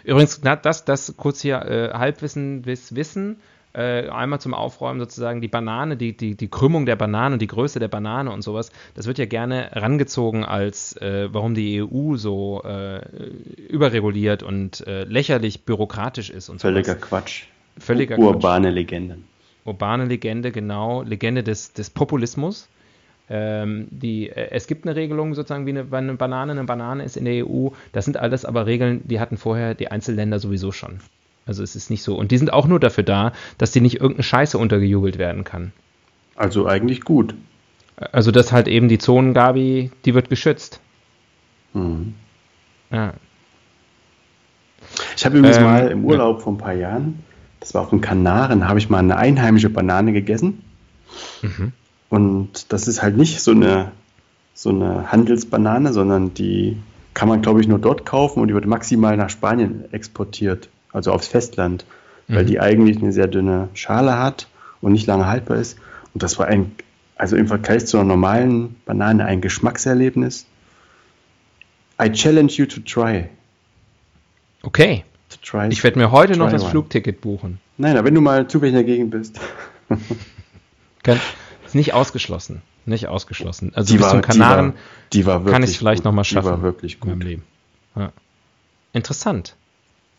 Übrigens, das, das kurz hier äh, Halbwissen bis Wissen äh, einmal zum Aufräumen sozusagen die Banane, die, die, die Krümmung der Banane und die Größe der Banane und sowas, das wird ja gerne rangezogen als, äh, warum die EU so äh, überreguliert und äh, lächerlich bürokratisch ist und Völliger sowas. Quatsch. Völliger Urbane Quatsch. Legende. Urbane Legende, genau. Legende des, des Populismus. Ähm, die, äh, es gibt eine Regelung sozusagen wie eine, eine, Banane. Eine Banane ist in der EU. Das sind alles aber Regeln, die hatten vorher die Einzelländer sowieso schon. Also es ist nicht so. Und die sind auch nur dafür da, dass die nicht irgendeine Scheiße untergejubelt werden kann. Also eigentlich gut. Also dass halt eben die Zonengabi, die wird geschützt. Mhm. Ja. Ich habe übrigens ähm, mal im Urlaub ja. vor ein paar Jahren, das war auf den Kanaren, habe ich mal eine einheimische Banane gegessen. Mhm. Und das ist halt nicht so eine, so eine Handelsbanane, sondern die kann man, glaube ich, nur dort kaufen und die wird maximal nach Spanien exportiert also aufs Festland, weil mhm. die eigentlich eine sehr dünne Schale hat und nicht lange haltbar ist. Und das war ein, also im Vergleich zu einer normalen Banane ein Geschmackserlebnis. I challenge you to try. Okay. Try, ich werde mir heute noch das one. Flugticket buchen. Nein, aber wenn du mal zufällig in der Gegend bist. Kann, ist nicht ausgeschlossen. Nicht ausgeschlossen. Also die bis war, zum Kanaren die war, die war kann ich es vielleicht nochmal schaffen. Die war wirklich gut. Ja. Interessant.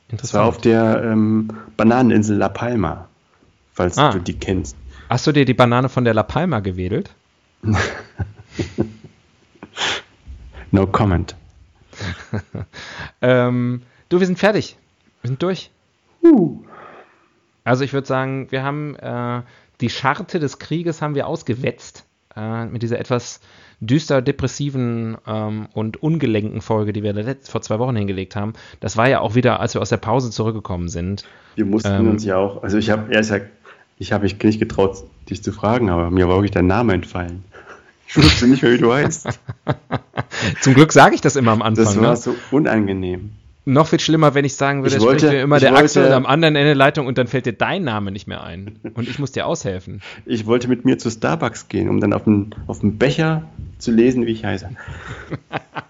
Das war auf der ähm, Bananeninsel La Palma, falls ah. du die kennst. Hast du dir die Banane von der La Palma gewedelt? no comment. ähm, du, wir sind fertig. Wir sind durch. Uh. Also ich würde sagen, wir haben äh, die Scharte des Krieges haben wir ausgewetzt äh, mit dieser etwas düster depressiven ähm, und ungelenken Folge, die wir vor zwei Wochen hingelegt haben. Das war ja auch wieder, als wir aus der Pause zurückgekommen sind. Wir mussten ähm, uns ja auch, also ich habe ja, ich habe mich nicht getraut, dich zu fragen, aber mir war wirklich dein Name entfallen. Ich wusste nicht mehr, wie du heißt. Zum Glück sage ich das immer am Anfang. Das war ne? so unangenehm. Noch viel schlimmer, wenn ich sagen würde, ich wollte, spricht mir immer der wollte, Axel am anderen Ende der Leitung und dann fällt dir dein Name nicht mehr ein. Und ich muss dir aushelfen. Ich wollte mit mir zu Starbucks gehen, um dann auf dem, auf dem Becher zu lesen, wie ich heiße.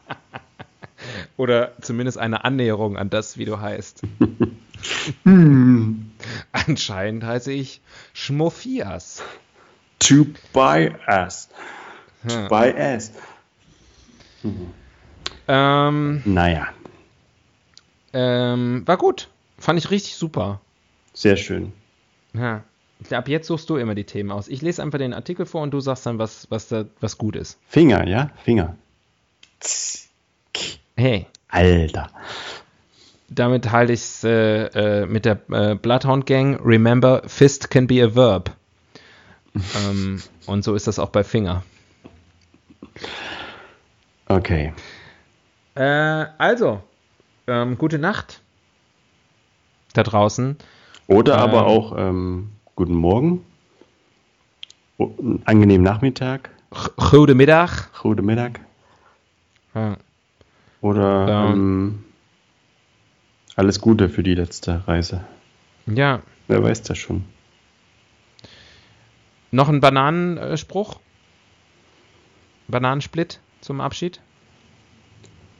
Oder zumindest eine Annäherung an das, wie du heißt. hm. Anscheinend heiße ich Schmoffias. To buy us. To buy us. Mhm. Ähm, naja. Ähm, war gut. Fand ich richtig super. Sehr schön. Ja. Ab jetzt suchst du immer die Themen aus. Ich lese einfach den Artikel vor und du sagst dann, was, was, da, was gut ist. Finger, ja? Finger. Hey. Alter. Damit halte ich es äh, äh, mit der äh, Bloodhound Gang. Remember, fist can be a verb. ähm, und so ist das auch bei Finger. Okay. Äh, also, ähm, gute Nacht da draußen. Oder ähm, aber auch ähm, guten Morgen, einen angenehmen Nachmittag. Gute Mittag. Gute Mittag. Ja. Oder ja. Ähm, alles Gute für die letzte Reise. Ja. Wer weiß das schon. Noch ein Bananenspruch? Bananensplit zum Abschied?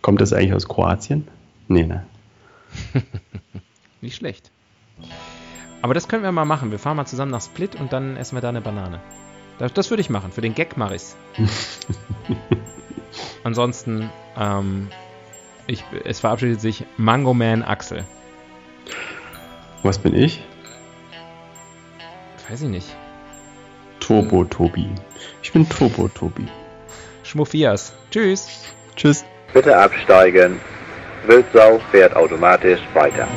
Kommt das eigentlich aus Kroatien? Nee, ne? Nicht schlecht. Aber das können wir mal machen. Wir fahren mal zusammen nach Split und dann essen wir da eine Banane. Das, das würde ich machen. Für den Gag mache ich's. Ansonsten, ähm, ich, es verabschiedet sich Mango Man Axel. Was bin ich? Weiß ich nicht. Turbo Tobi. Ich bin Turbo Tobi. Schmuffias. Tschüss. Tschüss. Bitte absteigen. Wildsau fährt automatisch weiter.